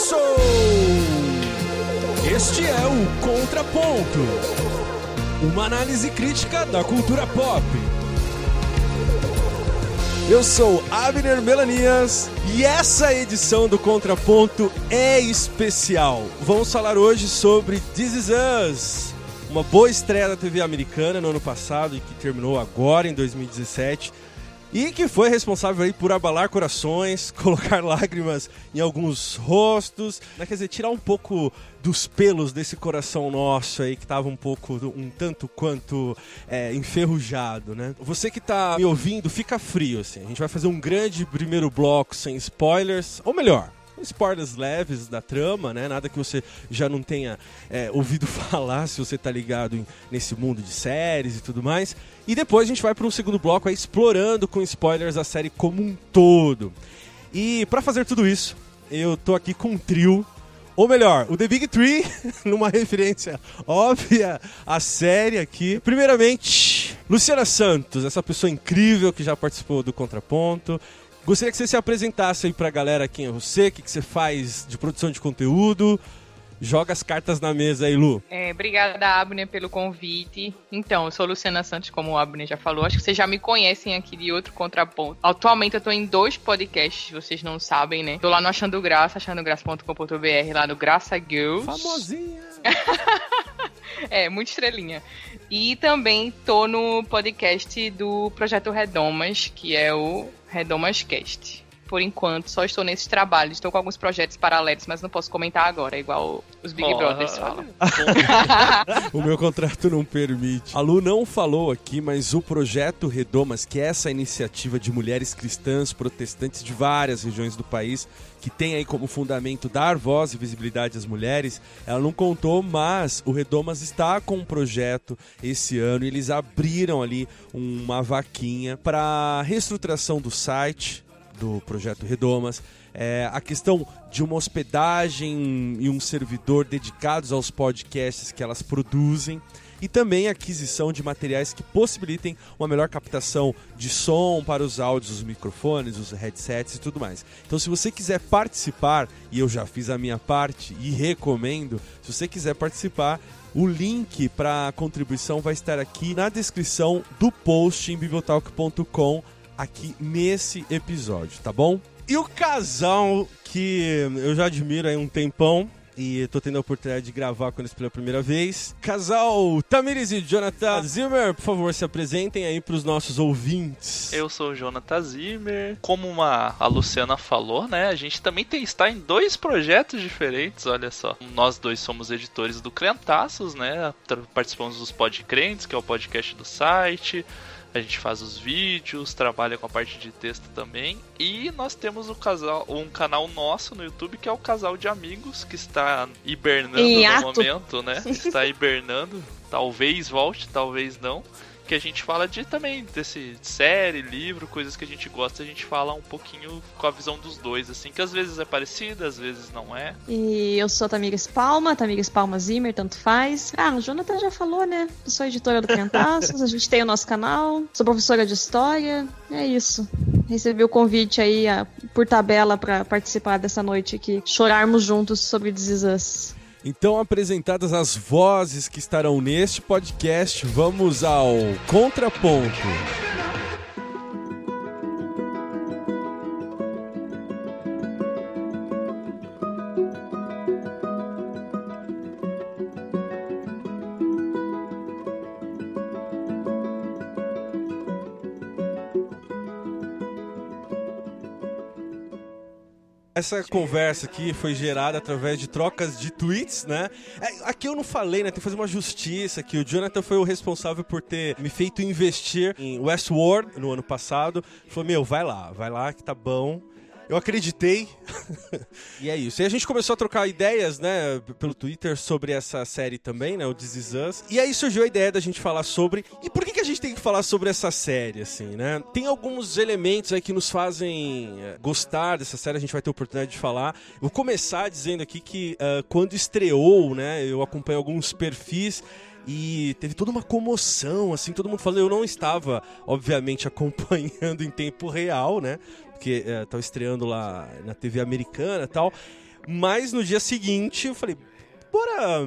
começou! Este é o Contraponto uma análise crítica da cultura pop. Eu sou Abner Melanias e essa edição do Contraponto é especial. Vamos falar hoje sobre This Is Us, uma boa estreia da TV americana no ano passado e que terminou agora em 2017 e que foi responsável aí por abalar corações, colocar lágrimas em alguns rostos, né? quer dizer, tirar um pouco dos pelos desse coração nosso aí que estava um pouco, um tanto quanto é, enferrujado, né? Você que está me ouvindo, fica frio, assim. A gente vai fazer um grande primeiro bloco sem spoilers, ou melhor, spoilers leves da trama, né? Nada que você já não tenha é, ouvido falar se você tá ligado em, nesse mundo de séries e tudo mais. E depois a gente vai para um segundo bloco aí, explorando com spoilers a série como um todo. E para fazer tudo isso, eu tô aqui com um trio ou melhor, o The Big Three, numa referência óbvia à série aqui. Primeiramente, Luciana Santos, essa pessoa incrível que já participou do Contraponto. Gostaria que você se apresentasse aí pra galera quem é você, o que, que você faz de produção de conteúdo. Joga as cartas na mesa aí, Lu. É, obrigada, Abner, pelo convite. Então, eu sou Luciana Santos, como o Abner já falou. Acho que vocês já me conhecem aqui de outro contraponto. Atualmente eu tô em dois podcasts, vocês não sabem, né? Tô lá no Achando Graça, achandograça.com.br, lá no Graça Girls. Famosinha! é, muito estrelinha. E também tô no podcast do Projeto Redomas, que é o Redomas Cast por enquanto, só estou nesses trabalhos. Estou com alguns projetos paralelos, mas não posso comentar agora, igual os Big oh, Brothers falam. o meu contrato não permite. A Lu não falou aqui, mas o projeto Redomas, que é essa iniciativa de mulheres cristãs protestantes de várias regiões do país, que tem aí como fundamento dar voz e visibilidade às mulheres, ela não contou, mas o Redomas está com um projeto esse ano e eles abriram ali uma vaquinha para reestruturação do site, do projeto Redomas, é, a questão de uma hospedagem e um servidor dedicados aos podcasts que elas produzem e também a aquisição de materiais que possibilitem uma melhor captação de som para os áudios, os microfones, os headsets e tudo mais. Então, se você quiser participar, e eu já fiz a minha parte e recomendo, se você quiser participar, o link para a contribuição vai estar aqui na descrição do post em bibliotalk.com aqui nesse episódio, tá bom? E o casal que eu já admiro há um tempão, e tô tendo a oportunidade de gravar com eles pela primeira vez. Casal Tamires e Jonathan Zimmer, por favor, se apresentem aí para os nossos ouvintes. Eu sou o Jonathan Zimmer. Como uma, a Luciana falou, né? A gente também tem, está em dois projetos diferentes, olha só. Nós dois somos editores do Crentaços, né? Participamos dos Podcrentes, que é o podcast do site. A gente faz os vídeos, trabalha com a parte de texto também. E nós temos um casal, um canal nosso no YouTube que é o Casal de Amigos, que está hibernando no momento, né? Está hibernando. Talvez volte, talvez não que a gente fala de também desse série, livro, coisas que a gente gosta, a gente fala um pouquinho com a visão dos dois, assim, que às vezes é parecida, às vezes não é. E eu sou a Tamires Palma, Tamires Palma Zimmer, tanto faz. Ah, o Jonathan já falou, né? Eu sou editora do Cantaços, a gente tem o nosso canal, sou professora de história, é isso. Recebi o convite aí a, por tabela para participar dessa noite aqui, chorarmos juntos sobre This. Então, apresentadas as vozes que estarão neste podcast, vamos ao contraponto. Essa conversa aqui foi gerada através de trocas de tweets, né? É, aqui eu não falei, né? Tem que fazer uma justiça que o Jonathan foi o responsável por ter me feito investir em Westworld no ano passado. Falou, meu, vai lá, vai lá que tá bom. Eu acreditei. e é isso. E a gente começou a trocar ideias, né, pelo Twitter sobre essa série também, né, o This Is Us. E aí surgiu a ideia da gente falar sobre. E por que, que a gente tem que falar sobre essa série, assim, né? Tem alguns elementos aí que nos fazem eh, gostar dessa série, a gente vai ter oportunidade de falar. Vou começar dizendo aqui que uh, quando estreou, né, eu acompanhei alguns perfis e teve toda uma comoção, assim, todo mundo falou. Eu não estava, obviamente, acompanhando em tempo real, né? porque estão é, estreando lá na TV americana e tal. Mas no dia seguinte eu falei, bora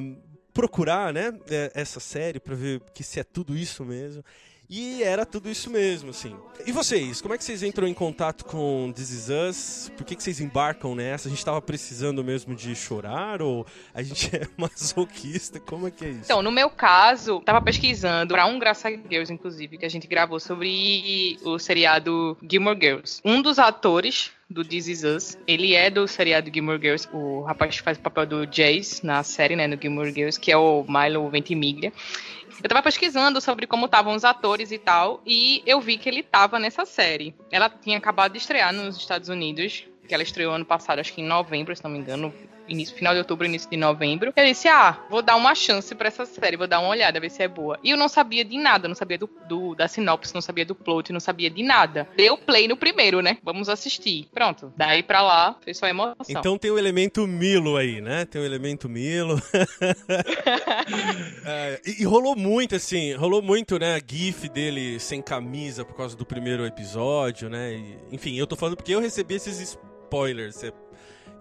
procurar, né, é, essa série pra ver que se é tudo isso mesmo. E era tudo isso mesmo, assim. E vocês, como é que vocês entram em contato com This Is Us? Por que, que vocês embarcam nessa? A gente tava precisando mesmo de chorar ou a gente é masoquista? Como é que é isso? Então, no meu caso, tava pesquisando pra um Graça Girls, inclusive, que a gente gravou sobre o seriado Gilmore Girls. Um dos atores do This Is Us. Ele é do seriado Gilmore Girls, o rapaz que faz o papel do Jace na série, né, no Gilmore Girls, que é o Milo Ventimiglia. Eu tava pesquisando sobre como estavam os atores e tal, e eu vi que ele tava nessa série. Ela tinha acabado de estrear nos Estados Unidos, que ela estreou ano passado, acho que em novembro, se não me engano, início, final de outubro, início de novembro. Eu disse, ah, vou dar uma chance para essa série, vou dar uma olhada, ver se é boa. E eu não sabia de nada, não sabia do, do, da sinopse, não sabia do plot, não sabia de nada. Deu play no primeiro, né? Vamos assistir. Pronto. Daí pra lá, foi só emoção. Então tem o elemento Milo aí, né? Tem o elemento Milo. é, e, e, rolou muito, assim, rolou muito, né? GIF dele sem camisa por causa do primeiro episódio, né? E, enfim, eu tô falando porque eu recebi esses spoilers.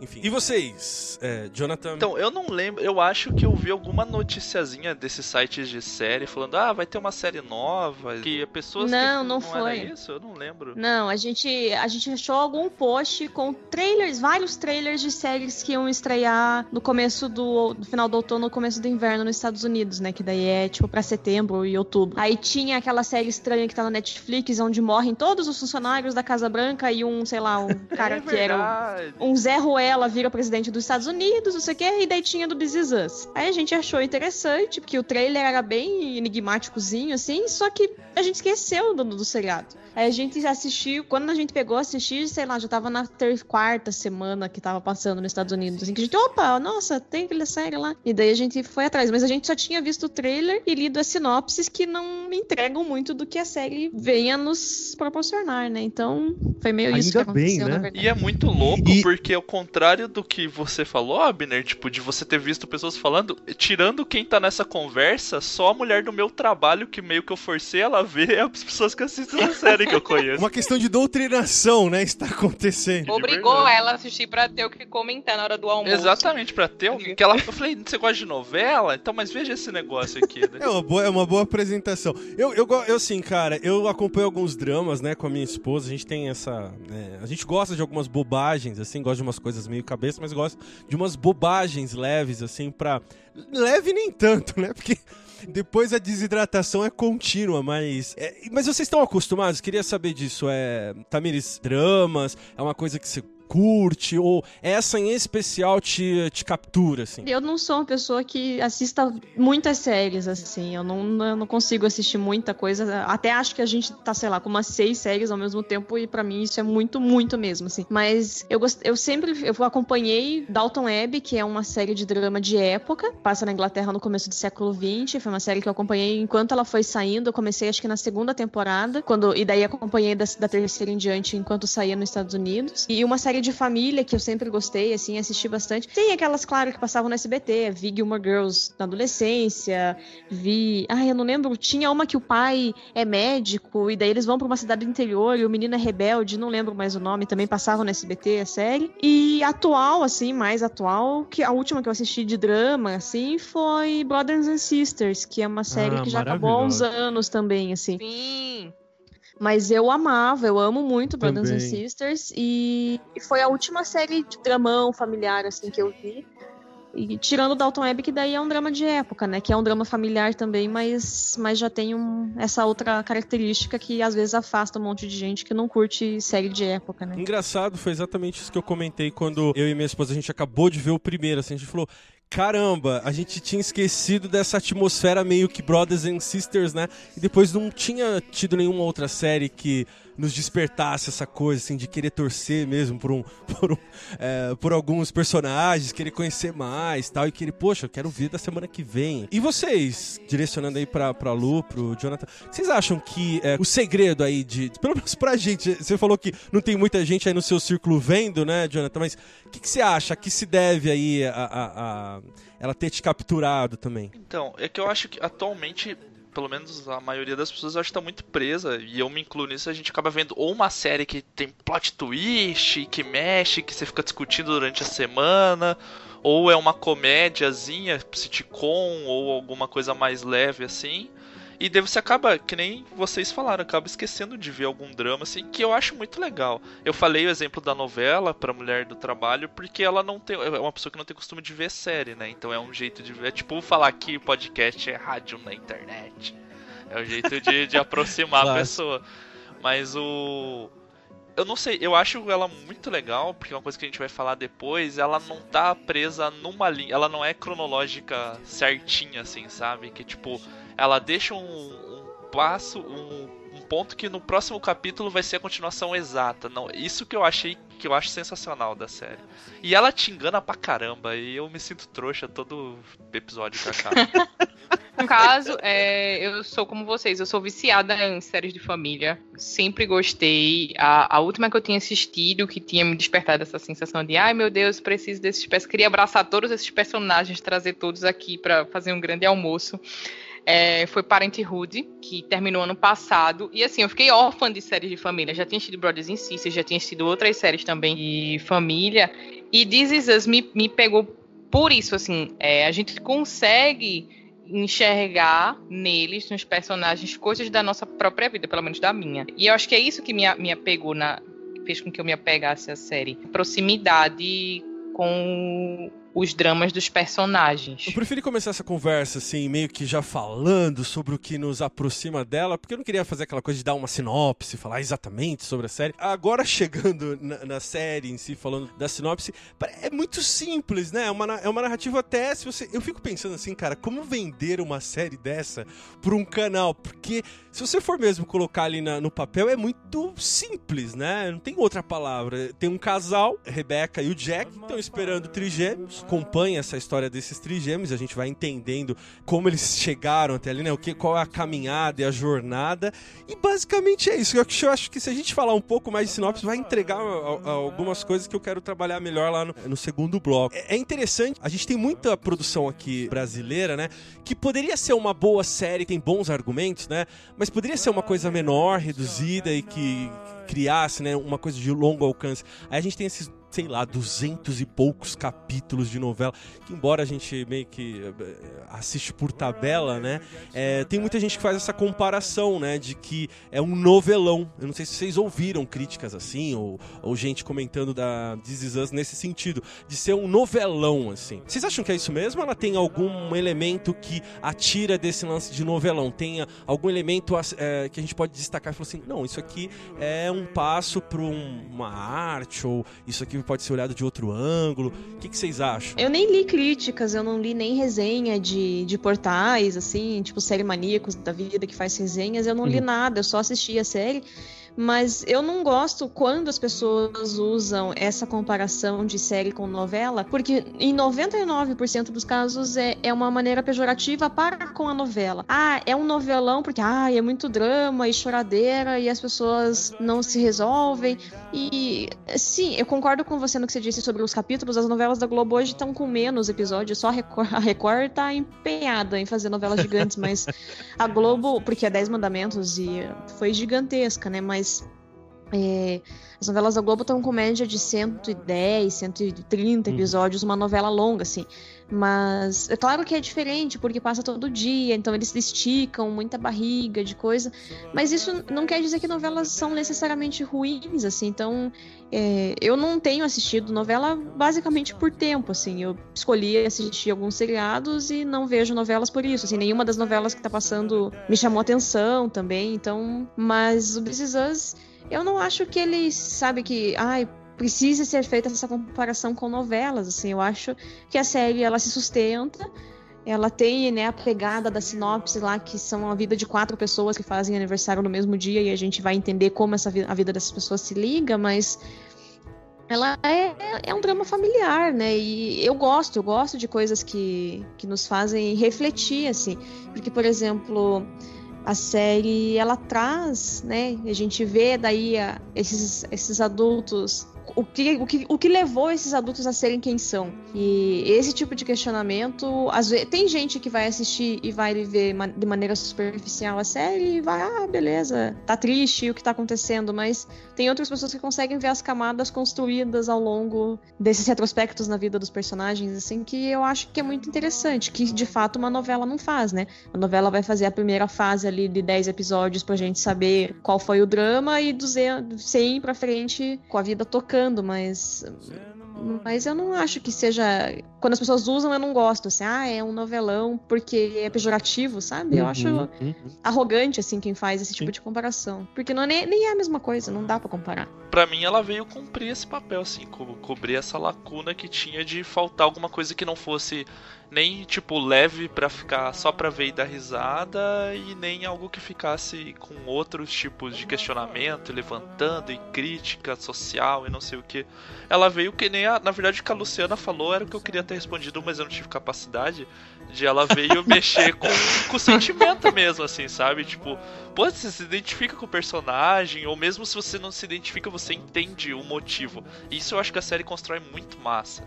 Enfim. E vocês, é, Jonathan? Então, eu não lembro. Eu acho que eu vi alguma noticiazinha desses sites de série falando: ah, vai ter uma série nova. Que pessoas. Não, que não, não foi. isso? Eu não lembro. Não, a gente, a gente achou algum post com trailers, vários trailers de séries que iam estrear no começo do. no final do outono, no começo do inverno nos Estados Unidos, né? Que daí é tipo pra setembro e outubro. Aí tinha aquela série estranha que tá na Netflix, onde morrem todos os funcionários da Casa Branca e um, sei lá, um cara é que era. Um, um Zé Ruel ela vira presidente dos Estados Unidos, não sei o que, e daí tinha do This Is Us. Aí a gente achou interessante, porque o trailer era bem enigmáticozinho, assim, só que a gente esqueceu do, do seriado. Aí a gente assistiu, quando a gente pegou assistir, sei lá, já tava na ter, quarta semana que tava passando nos Estados Unidos, assim, que a gente, opa, nossa, tem aquela série lá. E daí a gente foi atrás, mas a gente só tinha visto o trailer e lido as sinopses que não entregam muito do que a série venha nos proporcionar, né? Então, foi meio Ainda isso que aconteceu, bem, né? E é muito louco, e... porque ao contrário do que você falou, Abner, tipo, de você ter visto pessoas falando, tirando quem tá nessa conversa, só a mulher do meu trabalho, que meio que eu forcei ela a ver, é as pessoas que assistem essa série que eu conheço. Uma questão de doutrinação, né? Está acontecendo. Obrigou ela a assistir pra ter o que comentar na hora do almoço. Exatamente, pra ter o que ela. Eu falei, você gosta de novela? Então, mas veja esse negócio aqui. Né? É, uma boa, é uma boa apresentação. Eu, eu, eu, assim, cara, eu acompanho alguns dramas, né, com a minha esposa. A gente tem essa. Né, a gente gosta de algumas bobagens, assim, gosta de umas coisas meio cabeça, mas gosta de umas bobagens leves, assim, pra. Leve nem tanto, né? Porque depois a desidratação é contínua, mas. É, mas vocês estão acostumados? Queria saber disso. É. Tamires, dramas? É uma coisa que você curte? Ou essa em especial te, te captura, assim? Eu não sou uma pessoa que assista muitas séries, assim. Eu não, eu não consigo assistir muita coisa. Até acho que a gente tá, sei lá, com umas seis séries ao mesmo tempo e para mim isso é muito, muito mesmo, assim. Mas eu, gost... eu sempre eu acompanhei Dalton Webb, que é uma série de drama de época. Passa na Inglaterra no começo do século XX. Foi uma série que eu acompanhei enquanto ela foi saindo. Eu comecei acho que na segunda temporada. quando E daí acompanhei da, da terceira em diante enquanto saía nos Estados Unidos. E uma série de família que eu sempre gostei, assim, assisti bastante. Tem aquelas, claro, que passavam no SBT. Vi Gilmore Girls na adolescência. Vi. Ai, eu não lembro. Tinha uma que o pai é médico e daí eles vão para uma cidade do interior e o menino é rebelde. Não lembro mais o nome. Também passavam no SBT a série. E atual, assim, mais atual, que a última que eu assisti de drama, assim, foi Brothers and Sisters, que é uma série ah, que já acabou há uns anos também, assim. Sim. Mas eu amava, eu amo muito Brothers and Sisters. E foi a última série de dramão familiar, assim, que eu vi. E tirando o Dalton Web, que daí é um drama de época, né? Que é um drama familiar também, mas, mas já tem um, essa outra característica que às vezes afasta um monte de gente que não curte série de época, né? Engraçado, foi exatamente isso que eu comentei quando eu e minha esposa, a gente acabou de ver o primeiro, assim, a gente falou, caramba, a gente tinha esquecido dessa atmosfera meio que Brothers and Sisters, né? E depois não tinha tido nenhuma outra série que nos despertasse essa coisa, assim, de querer torcer mesmo por um, por, um, é, por alguns personagens, querer conhecer mais tal, e querer, poxa, eu quero ver da semana que vem. E vocês, direcionando aí pra, pra Lu, pro Jonathan, vocês acham que é, o segredo aí de, pelo menos pra gente, você falou que não tem muita gente aí no seu círculo vendo, né, Jonathan, mas o que, que você acha que se deve aí a, a, a ela ter te capturado também? Então, é que eu acho que atualmente pelo menos a maioria das pessoas, acho que tá muito presa, e eu me incluo nisso, a gente acaba vendo ou uma série que tem plot twist, que mexe, que você fica discutindo durante a semana, ou é uma comédiazinha, sitcom, ou alguma coisa mais leve assim. E daí você acaba, que nem vocês falaram, acaba esquecendo de ver algum drama, assim, que eu acho muito legal. Eu falei o exemplo da novela pra Mulher do Trabalho, porque ela não tem. É uma pessoa que não tem costume de ver série, né? Então é um jeito de ver. É tipo falar que podcast é rádio na internet. É um jeito de, de aproximar claro. a pessoa. Mas o. Eu não sei, eu acho ela muito legal, porque é uma coisa que a gente vai falar depois, ela não tá presa numa linha, ela não é cronológica certinha, assim, sabe? Que tipo, ela deixa um, um passo, um, um, ponto que no próximo capítulo vai ser a continuação exata. Não, isso que eu achei que eu acho sensacional da série. E ela te engana pra caramba, e eu me sinto trouxa todo episódio que acaba. No caso, é, eu sou como vocês, eu sou viciada em séries de família. Sempre gostei. A, a, última que eu tinha assistido, que tinha me despertado essa sensação de ai meu Deus, preciso desses personagens. Queria abraçar todos esses personagens, trazer todos aqui para fazer um grande almoço é, foi Parenthood, que terminou ano passado. E assim, eu fiquei órfã de séries de família. Já tinha assistido Brothers in Sisters, já tinha assistido outras séries também de família. E This Is Us me, me pegou por isso, assim. É, a gente consegue enxergar neles, nos personagens, coisas da nossa própria vida, pelo menos da minha. E eu acho que é isso que me, me apegou na. fez com que eu me apegasse à série. Proximidade com os dramas dos personagens. Eu preferi começar essa conversa, assim, meio que já falando sobre o que nos aproxima dela, porque eu não queria fazer aquela coisa de dar uma sinopse, falar exatamente sobre a série. Agora, chegando na, na série em si, falando da sinopse, é muito simples, né? É uma, é uma narrativa até, se você... Eu fico pensando assim, cara, como vender uma série dessa para um canal? Porque se você for mesmo colocar ali na, no papel, é muito simples, né? Não tem outra palavra. Tem um casal, Rebecca e o Jack, estão esperando trigêmeos, acompanha essa história desses trigêmeos, a gente vai entendendo como eles chegaram até ali, né? O que, qual é a caminhada e a jornada. E basicamente é isso. Eu acho que se a gente falar um pouco mais de sinopse, vai entregar algumas coisas que eu quero trabalhar melhor lá no, no segundo bloco. É, é interessante, a gente tem muita produção aqui brasileira, né? Que poderia ser uma boa série, tem bons argumentos, né? Mas poderia ser uma coisa menor, reduzida e que criasse, né, uma coisa de longo alcance. Aí a gente tem esses sei lá, duzentos e poucos capítulos de novela, que embora a gente meio que eh, assiste por tabela, né, é, tem muita gente que faz essa comparação, né, de que é um novelão. Eu não sei se vocês ouviram críticas assim, ou, ou gente comentando da This Is Us nesse sentido, de ser um novelão, assim. Vocês acham que é isso mesmo? Ela tem algum elemento que atira desse lance de novelão? Tem algum elemento é, que a gente pode destacar e falar assim, não, isso aqui é um passo para um, uma arte, ou isso aqui pode ser olhado de outro ângulo. O que, que, vocês acham? Eu nem li críticas, eu não li nem resenha de, de portais, assim, tipo série maníacos da vida que faz resenhas, eu não uhum. li nada, eu só assisti a série. Mas eu não gosto quando as pessoas usam essa comparação de série com novela, porque em 99% dos casos é, é uma maneira pejorativa para com a novela. Ah, é um novelão porque ah, é muito drama e choradeira e as pessoas não se resolvem. E sim, eu concordo com você no que você disse sobre os capítulos. As novelas da Globo hoje estão com menos episódios, só a Record, a Record tá empenhada em fazer novelas gigantes, mas a Globo, porque é 10 mandamentos e foi gigantesca, né? Mas mas é, as novelas da Globo estão com média de 110, 130 uhum. episódios, uma novela longa, assim. Mas é claro que é diferente, porque passa todo dia, então eles esticam muita barriga de coisa. Mas isso não quer dizer que novelas são necessariamente ruins, assim. Então, é, eu não tenho assistido novela basicamente por tempo, assim. Eu escolhi assistir alguns seriados e não vejo novelas por isso. Assim, nenhuma das novelas que tá passando me chamou atenção também. Então, mas o This Is Us, eu não acho que eles, sabe, que, ai, precisa ser feita essa comparação com novelas, assim, eu acho que a série ela se sustenta, ela tem, né, a pegada da sinopse lá, que são a vida de quatro pessoas que fazem aniversário no mesmo dia e a gente vai entender como essa a vida dessas pessoas se liga, mas ela é, é um drama familiar, né? E eu gosto, eu gosto de coisas que, que nos fazem refletir, assim. Porque, por exemplo, a série ela traz, né? A gente vê daí a, esses, esses adultos o que, o, que, o que levou esses adultos a serem quem são. E esse tipo de questionamento, às vezes, tem gente que vai assistir e vai ver de maneira superficial a série e vai, ah, beleza, tá triste o que tá acontecendo, mas tem outras pessoas que conseguem ver as camadas construídas ao longo desses retrospectos na vida dos personagens, assim, que eu acho que é muito interessante, que de fato uma novela não faz, né? A novela vai fazer a primeira fase ali de 10 episódios pra gente saber qual foi o drama e do 100 pra frente com a vida tocando mas mas eu não acho que seja. Quando as pessoas usam, eu não gosto. Assim, ah, é um novelão porque é pejorativo, sabe? Eu acho uhum, uhum. arrogante, assim, quem faz esse tipo Sim. de comparação. Porque não é, nem, nem é a mesma coisa, não dá para comparar. Pra mim, ela veio cumprir esse papel, assim, co cobrir essa lacuna que tinha de faltar alguma coisa que não fosse nem tipo leve para ficar só pra ver e dar risada e nem algo que ficasse com outros tipos de questionamento, levantando e crítica social e não sei o que. Ela veio que nem a, na verdade o que a Luciana falou era o que eu queria ter respondido, mas eu não tive capacidade de ela veio mexer com, com o sentimento mesmo, assim, sabe? Tipo, pô, você se identifica com o personagem, ou mesmo se você não se identifica, você entende o motivo. Isso eu acho que a série constrói muito massa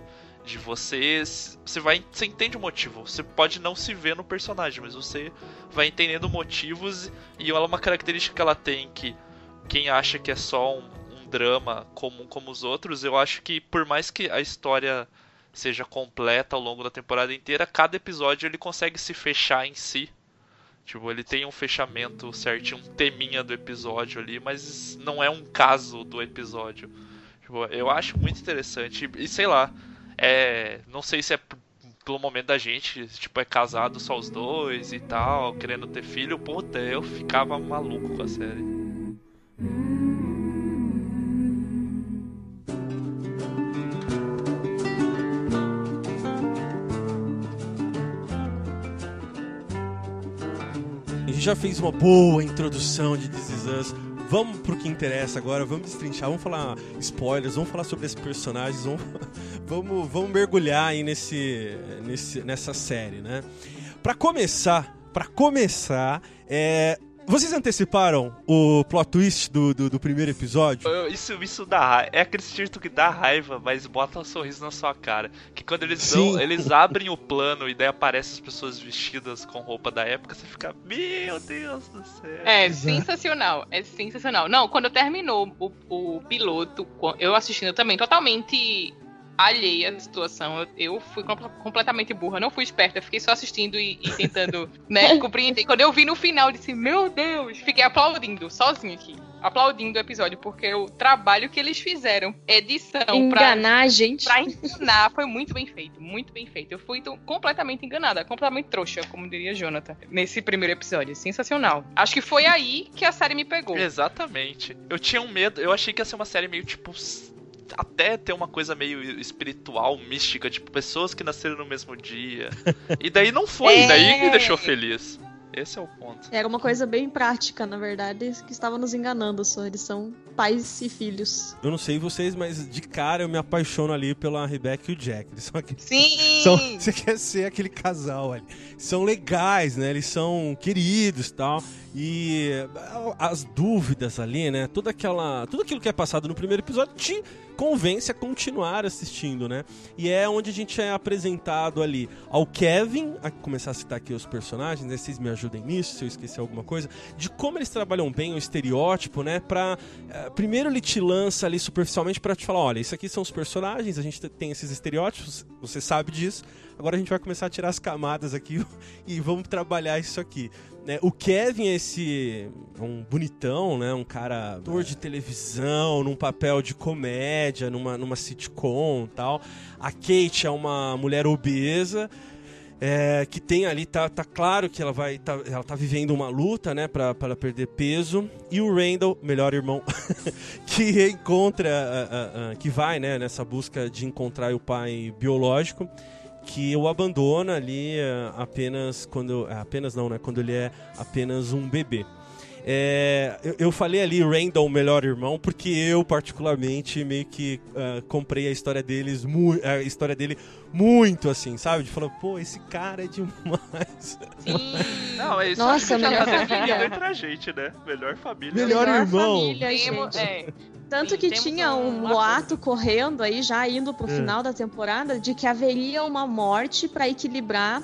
de você você vai você entende o motivo você pode não se ver no personagem mas você vai entendendo motivos e ela é uma característica que ela tem que quem acha que é só um, um drama comum como os outros eu acho que por mais que a história seja completa ao longo da temporada inteira cada episódio ele consegue se fechar em si Tipo, ele tem um fechamento certinho, um teminha do episódio ali, mas não é um caso do episódio. Tipo, eu acho muito interessante. E sei lá, é, não sei se é pelo momento da gente, tipo, é casado só os dois e tal, querendo ter filho, puta, eu ficava maluco com a série. A gente já fez uma boa introdução de This Is Us vamos pro que interessa agora, vamos destrinchar, vamos falar spoilers, vamos falar sobre esses personagens, vamos, vamos, vamos mergulhar aí nesse, nesse, nessa série, né? Para começar, para começar, é, vocês anteciparam o plot twist do, do, do, primeiro episódio? Isso, isso dá raiva. É aquele espírito que dá raiva, mas bota um sorriso na sua cara. Que quando eles dão, eles abrem o plano e daí aparecem as pessoas vestidas com roupa da época, você fica, meu Deus do céu. É sensacional, é sensacional. Não, quando terminou o, o piloto, eu assistindo também, totalmente alheia à situação. Eu, fui completamente burra, não fui esperta, fiquei só assistindo e, e tentando, né, compreender. Quando eu vi no final, disse, meu Deus, fiquei aplaudindo, sozinho aqui. Aplaudindo o episódio, porque o trabalho que eles fizeram, edição, enganar pra, a gente. Pra ensinar, foi muito bem feito, muito bem feito. Eu fui então, completamente enganada, completamente trouxa, como diria Jonathan, nesse primeiro episódio. Sensacional. Acho que foi aí que a série me pegou. Exatamente. Eu tinha um medo, eu achei que ia ser uma série meio tipo até ter uma coisa meio espiritual, mística, tipo, pessoas que nasceram no mesmo dia. E daí não foi, é... daí me deixou feliz. Esse é o ponto. Era uma coisa bem prática, na verdade, que estava nos enganando só. Eles são pais e filhos. Eu não sei vocês, mas de cara eu me apaixono ali pela Rebecca e o Jack. Eles são aqueles, Sim! São, você quer ser aquele casal ali. São legais, né? Eles são queridos e tal. E as dúvidas ali, né? Toda aquela, tudo aquilo que é passado no primeiro episódio te convence a continuar assistindo, né? E é onde a gente é apresentado ali ao Kevin, a começar a citar aqui os personagens, né? Vocês me ajudem nisso, se eu esquecer alguma coisa, de como eles trabalham bem o estereótipo, né? Pra, uh, primeiro ele te lança ali superficialmente para te falar, olha, isso aqui são os personagens, a gente tem esses estereótipos, você sabe disso, agora a gente vai começar a tirar as camadas aqui e vamos trabalhar isso aqui. Né? O Kevin é esse um bonitão, né? Um cara ator de televisão, num papel de comédia, numa, numa sitcom tal. A Kate é uma mulher obesa. É, que tem ali, tá, tá claro que ela vai. Tá, ela tá vivendo uma luta, né, pra, pra perder peso. E o Randall, melhor irmão, que encontra. Uh, uh, uh, que vai, né, nessa busca de encontrar o pai biológico que o abandona ali apenas quando. Apenas não, né? Quando ele é apenas um bebê. É, eu, eu, falei ali Randall, melhor irmão, porque eu, particularmente, meio que uh, comprei a história deles, a história dele muito assim, sabe? De falar, pô, esse cara é demais. Sim. Não, é isso Nossa, melhor tá família entre a gente, né? Melhor família. Melhor, melhor irmão. Família, gente. É. Tanto que tinha um boato correndo aí, já indo pro é. final da temporada, de que haveria uma morte para equilibrar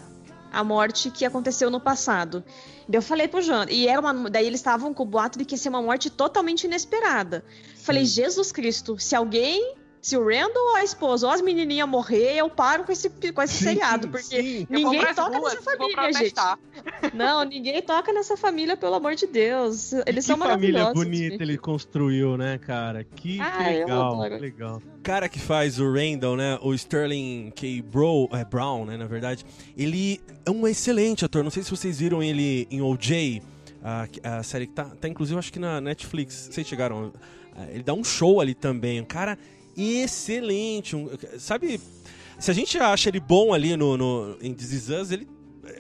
a morte que aconteceu no passado. Daí eu falei pro João, e era uma, daí eles estavam com o boato de que ia ser uma morte totalmente inesperada. Sim. Falei, Jesus Cristo, se alguém se o Randall ou a esposa ou as menininhas morrer, eu paro com esse, com esse sim, seriado. Porque sim. ninguém toca duas, nessa família, gente. Não, ninguém toca nessa família, pelo amor de Deus. Eles e são maravilhosos. Que família bonita ele construiu, né, cara? Que, ah, que legal, legal. cara que faz o Randall, né, o Sterling K. Bro, é, Brown, né, na verdade, ele é um excelente ator. Não sei se vocês viram ele em OJ, a, a série que tá, tá inclusive acho que na Netflix. Vocês chegaram... Ele dá um show ali também. Um cara excelente. Um, sabe, se a gente acha ele bom ali no, no em This Is Us, ele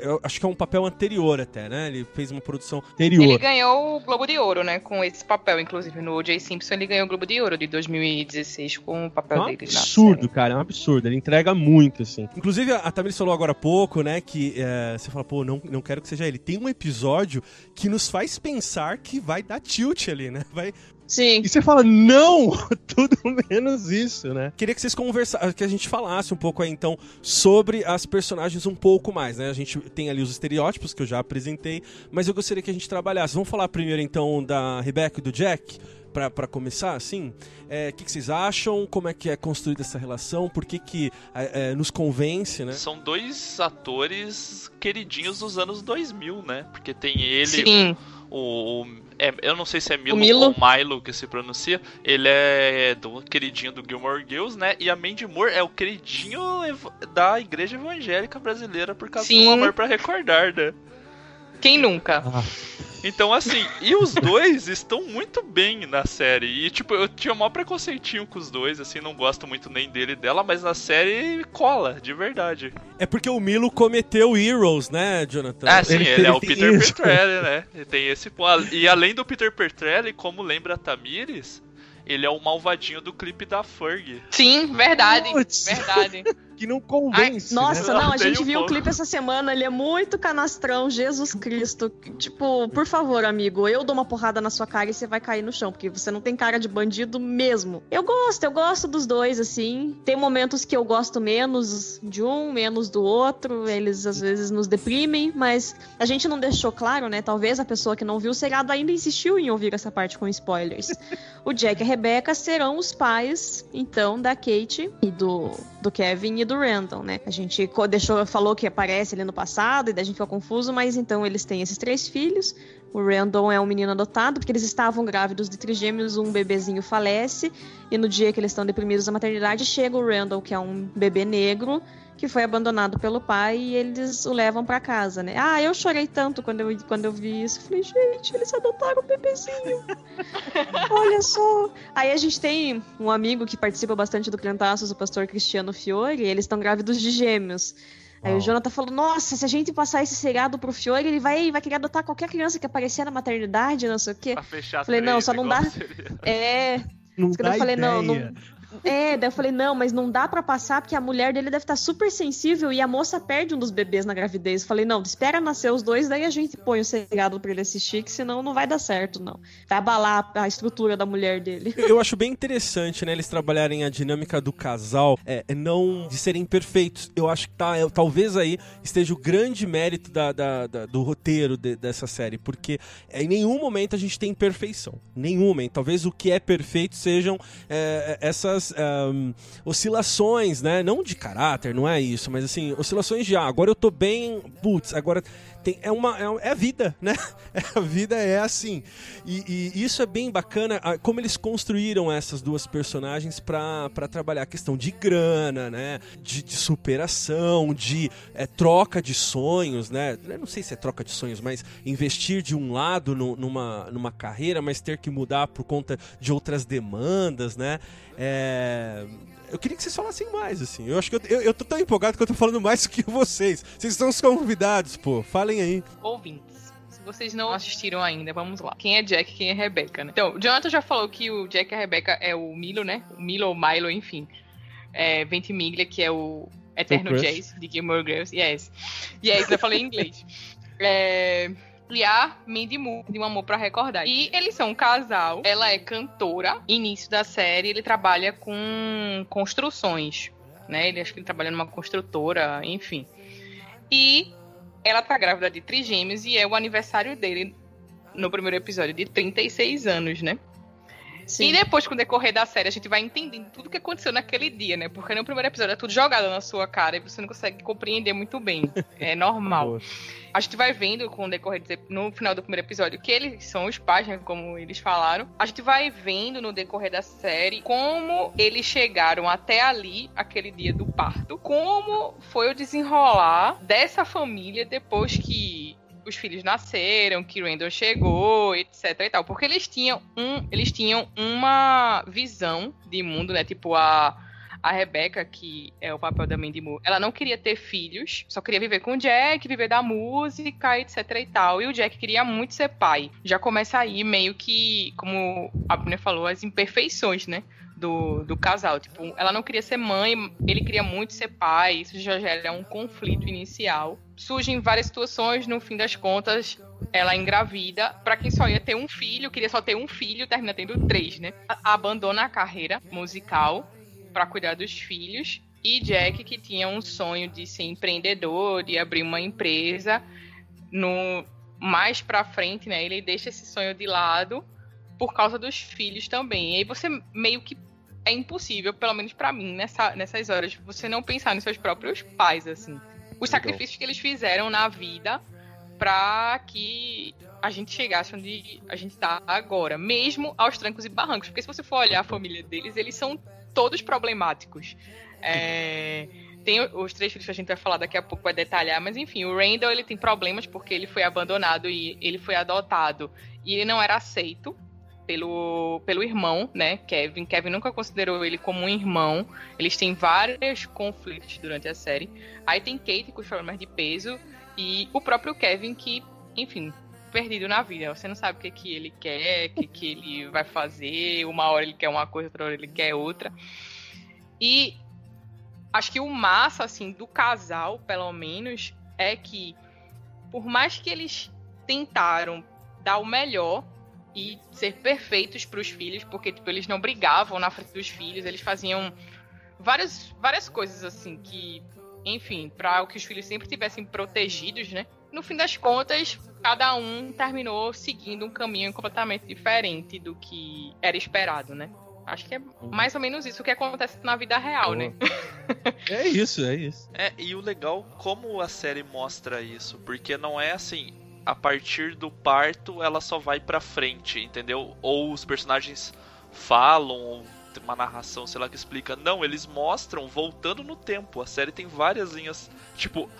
eu acho que é um papel anterior até, né? Ele fez uma produção anterior. Ele ganhou o Globo de Ouro, né? Com esse papel, inclusive no O.J. Simpson ele ganhou o Globo de Ouro de 2016 com o papel é um dele. Absurdo, cara, é um absurdo. Ele entrega muito, assim. Inclusive a Tamiris falou agora há pouco, né? Que é, você fala, pô, não, não quero que seja ele. Tem um episódio que nos faz pensar que vai dar tilt ali, né? Vai, Sim. E você fala, não, tudo menos isso, né? Queria que vocês conversassem, que a gente falasse um pouco aí, então, sobre as personagens um pouco mais, né? A gente tem ali os estereótipos que eu já apresentei, mas eu gostaria que a gente trabalhasse. Vamos falar primeiro, então, da Rebecca e do Jack? para começar, assim, o é, que, que, vocês acham? Como é que é construída essa relação? Por que, que é, é, nos convence, né? São dois atores queridinhos dos anos 2000, né? Porque tem ele, Sim. o, o é, eu não sei se é Milo, Milo, ou Milo que se pronuncia. Ele é do queridinho do Gilmore Girls, né? E a Mandy Moore é o queridinho da igreja evangélica brasileira por causa Sim. do amor para recordar, né? Quem nunca? Ah. Então, assim, e os dois estão muito bem na série. E, tipo, eu tinha o maior preconceitinho com os dois, assim, não gosto muito nem dele e dela, mas na série cola, de verdade. É porque o Milo cometeu Heroes, né, Jonathan? Ah, sim, ele, ele é o Peter Petrelli, né? Ele tem esse. E além do Peter Petrelli, como lembra a Tamires, ele é o malvadinho do clipe da Ferg. Sim, verdade. Puts. Verdade. Que não convence. Ai, nossa, né? não, a gente viu o clipe essa semana, ele é muito canastrão, Jesus Cristo. Tipo, por favor, amigo, eu dou uma porrada na sua cara e você vai cair no chão, porque você não tem cara de bandido mesmo. Eu gosto, eu gosto dos dois, assim. Tem momentos que eu gosto menos de um, menos do outro, eles às vezes nos deprimem, mas a gente não deixou claro, né? Talvez a pessoa que não viu o seriado ainda insistiu em ouvir essa parte com spoilers. o Jack e a Rebecca serão os pais, então, da Kate e do, do Kevin e do Randall, né? A gente deixou, falou que aparece ali no passado e daí a gente ficou confuso, mas então eles têm esses três filhos. O Randall é um menino adotado, porque eles estavam grávidos de trigêmeos, um bebezinho falece, e no dia que eles estão deprimidos na maternidade, chega o Randall, que é um bebê negro, que foi abandonado pelo pai e eles o levam para casa, né? Ah, eu chorei tanto quando eu, quando eu vi isso. Falei, gente, eles adotaram o bebezinho. Olha só. Aí a gente tem um amigo que participa bastante do Crentaços, o pastor Cristiano Fiore, e eles estão grávidos de gêmeos. Aí o Jonathan falou: Nossa, se a gente passar esse seriado pro Fiore, ele vai, vai querer adotar qualquer criança que aparecer na maternidade, não sei o quê. Pra fechar falei: Não, só não dá. Seria. É. Não dá eu falei: ideia. Não, não, é, daí eu falei, não, mas não dá para passar porque a mulher dele deve estar super sensível e a moça perde um dos bebês na gravidez. Eu falei, não, espera nascer os dois, daí a gente põe o seriado pra ele assistir, que senão não vai dar certo, não. Vai abalar a estrutura da mulher dele. Eu acho bem interessante, né, eles trabalharem a dinâmica do casal, é, é não de serem perfeitos. Eu acho que tá, é, talvez aí esteja o grande mérito da, da, da do roteiro de, dessa série, porque em nenhum momento a gente tem perfeição. Nenhum momento. Talvez o que é perfeito sejam é, essas um, oscilações, né? Não de caráter, não é isso, mas assim, oscilações de ah, agora eu tô bem, putz, agora tem, é uma é, é, a vida, né? É, a vida é assim. E, e, isso é bem bacana, como eles construíram essas duas personagens para trabalhar a questão de grana, né? De, de superação, de é, troca de sonhos, né? Eu não sei se é troca de sonhos, mas investir de um lado no, numa, numa carreira, mas ter que mudar por conta de outras demandas, né? É eu queria que vocês falassem mais, assim. Eu acho que eu, eu, eu tô tão empolgado que eu tô falando mais do que vocês. Vocês estão os convidados, pô. Falem aí. Ouvintes. vocês não assistiram ainda, vamos lá. Quem é Jack quem é Rebecca, né? Então, o Jonathan já falou que o Jack e a Rebecca é o Milo, né? O Milo ou Milo, enfim. É, Ventimiglia, que é o Eterno Jace de Gilmore Girls. Yes. Yes, eu falei em inglês. É, e a Mindy Moore, de Um Amor para Recordar. E eles são um casal. Ela é cantora. Início da série, ele trabalha com construções. Né? Ele acho que ele trabalha numa construtora, enfim. E ela tá grávida de trigêmeos e é o aniversário dele no primeiro episódio de 36 anos, né? Sim. E depois, com o decorrer da série, a gente vai entendendo tudo que aconteceu naquele dia, né? Porque no primeiro episódio é tudo jogado na sua cara e você não consegue compreender muito bem. É normal. a gente vai vendo com o decorrer no final do primeiro episódio que eles são os pais, né, como eles falaram. A gente vai vendo no decorrer da série como eles chegaram até ali, aquele dia do parto, como foi o desenrolar dessa família depois que os filhos nasceram, que Randall chegou, etc e tal. Porque eles tinham um, eles tinham uma visão de mundo, né? Tipo a a Rebecca, que é o papel da Mandy Moore, ela não queria ter filhos, só queria viver com o Jack, viver da música, etc e tal. E o Jack queria muito ser pai. Já começa aí meio que, como a Bruna falou, as imperfeições, né? Do, do casal. Tipo, ela não queria ser mãe, ele queria muito ser pai. Isso já gera um conflito inicial. Surgem várias situações, no fim das contas, ela engravida. Para quem só ia ter um filho, queria só ter um filho, termina tendo três, né? Abandona a carreira musical para cuidar dos filhos. E Jack, que tinha um sonho de ser empreendedor, de abrir uma empresa, no mais para frente, né? Ele deixa esse sonho de lado por causa dos filhos também. E aí você meio que é impossível, pelo menos para mim, nessa, nessas horas, você não pensar nos seus próprios pais, assim. Os sacrifícios que eles fizeram na vida para que a gente chegasse onde a gente tá agora, mesmo aos trancos e barrancos. Porque se você for olhar a família deles, eles são todos problemáticos. É, tem os três filhos que a gente vai falar daqui a pouco, vai detalhar, mas enfim, o Randall ele tem problemas porque ele foi abandonado e ele foi adotado e ele não era aceito pelo, pelo irmão, né, Kevin. Kevin nunca considerou ele como um irmão. Eles têm vários conflitos durante a série. Aí tem Kate com os problemas de peso e o próprio Kevin que, enfim, perdido na vida. Você não sabe o que, que ele quer, o que, que ele vai fazer. Uma hora ele quer uma coisa, outra hora ele quer outra. E acho que o massa, assim, do casal, pelo menos, é que por mais que eles tentaram dar o melhor e ser perfeitos para os filhos, porque tipo, eles não brigavam na frente dos filhos, eles faziam várias, várias coisas assim que, enfim, para que os filhos sempre tivessem protegidos, né? No fim das contas, cada um terminou seguindo um caminho completamente diferente do que era esperado, né? Acho que é mais ou menos isso que acontece na vida real, né? é isso, é isso. É, e o legal como a série mostra isso, porque não é assim, a partir do parto ela só vai pra frente, entendeu? Ou os personagens falam, ou tem uma narração, sei lá, que explica. Não, eles mostram voltando no tempo. A série tem várias linhas. Tipo,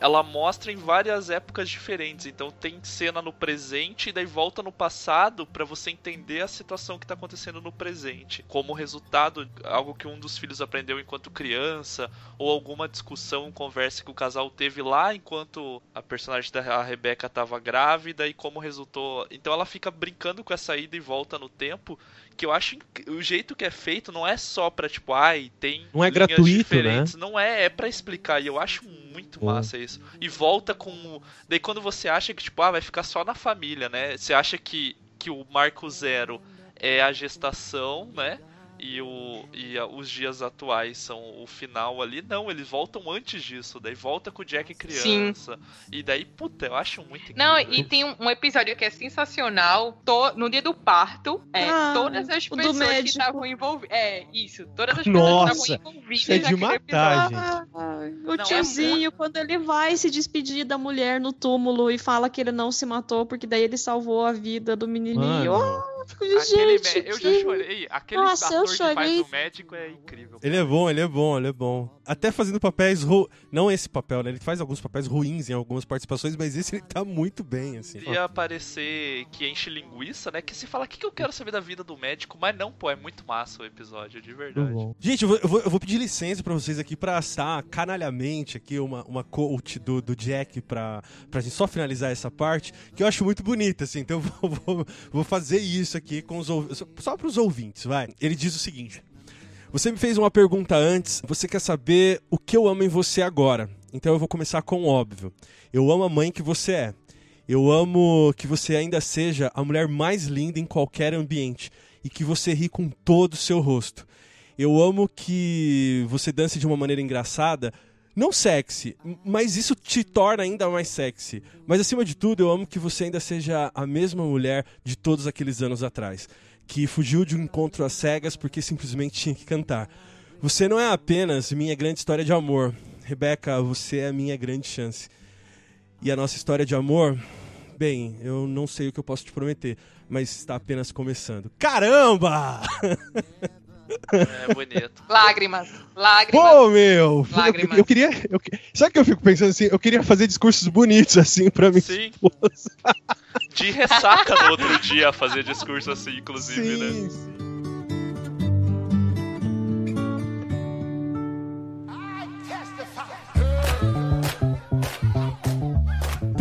ela mostra em várias épocas diferentes. Então tem cena no presente e daí volta no passado para você entender a situação que tá acontecendo no presente. Como resultado, algo que um dos filhos aprendeu enquanto criança, ou alguma discussão, conversa que o casal teve lá enquanto a personagem da Rebecca tava grávida e como resultou. Então ela fica brincando com essa ida e volta no tempo que eu acho o jeito que é feito não é só pra, tipo, ai, tem. Não é gratuito, né? diferentes. né? Não é, é pra explicar. E eu acho muito massa isso. E volta com. Daí quando você acha que, tipo, ah, vai ficar só na família, né? Você acha que, que o Marco Zero é a gestação, né? E, o, e a, os dias atuais são o final ali. Não, eles voltam antes disso. Daí volta com o Jack criança. Sim. E daí, puta, eu acho muito incrível. Não, e tem um, um episódio que é sensacional. To, no dia do parto, é, ah, todas as pessoas que estavam envolvidas. É, isso. Todas as Nossa, pessoas que estavam envolvidas é de matar, episódio. Ah, o não, é tiozinho, é quando ele vai se despedir da mulher no túmulo e fala que ele não se matou porque daí ele salvou a vida do menininho. Oh, Eu fico de Aquele gente. mé- eu já que- chorei. Aquele Nossa, eu ator que faz chorei. o médico é incrível. Ele é bom, ele é bom, ele é bom. Até fazendo papéis ru... Não esse papel, né? Ele faz alguns papéis ruins em algumas participações, mas esse ele tá muito bem, assim. Ia aparecer que enche linguiça, né? Que se fala, o que, que eu quero saber da vida do médico? Mas não, pô, é muito massa o episódio, de verdade. Gente, eu vou, eu vou- eu vou pedir licença pra vocês aqui pra assar canalhamente aqui uma, uma coach do, do Jack pra, pra gente só finalizar essa parte, que eu acho muito bonita, assim. Então eu vou, vou, vou fazer isso aqui com os só pros ouvintes, vai. Ele diz o seguinte. Você me fez uma pergunta antes, você quer saber o que eu amo em você agora. Então eu vou começar com o óbvio. Eu amo a mãe que você é. Eu amo que você ainda seja a mulher mais linda em qualquer ambiente e que você ri com todo o seu rosto. Eu amo que você dance de uma maneira engraçada, não sexy, mas isso te torna ainda mais sexy. Mas acima de tudo, eu amo que você ainda seja a mesma mulher de todos aqueles anos atrás, que fugiu de um encontro às cegas porque simplesmente tinha que cantar. Você não é apenas minha grande história de amor. Rebeca, você é a minha grande chance. E a nossa história de amor, bem, eu não sei o que eu posso te prometer, mas está apenas começando. Caramba! É bonito. Lágrimas. Lágrimas. Pô, meu! Eu, Lágrimas. eu queria. Eu, que- sabe o que eu fico pensando assim? Eu queria fazer discursos bonitos assim pra mim. Sim. De ressaca no outro dia fazer discurso assim, inclusive, né? Sim,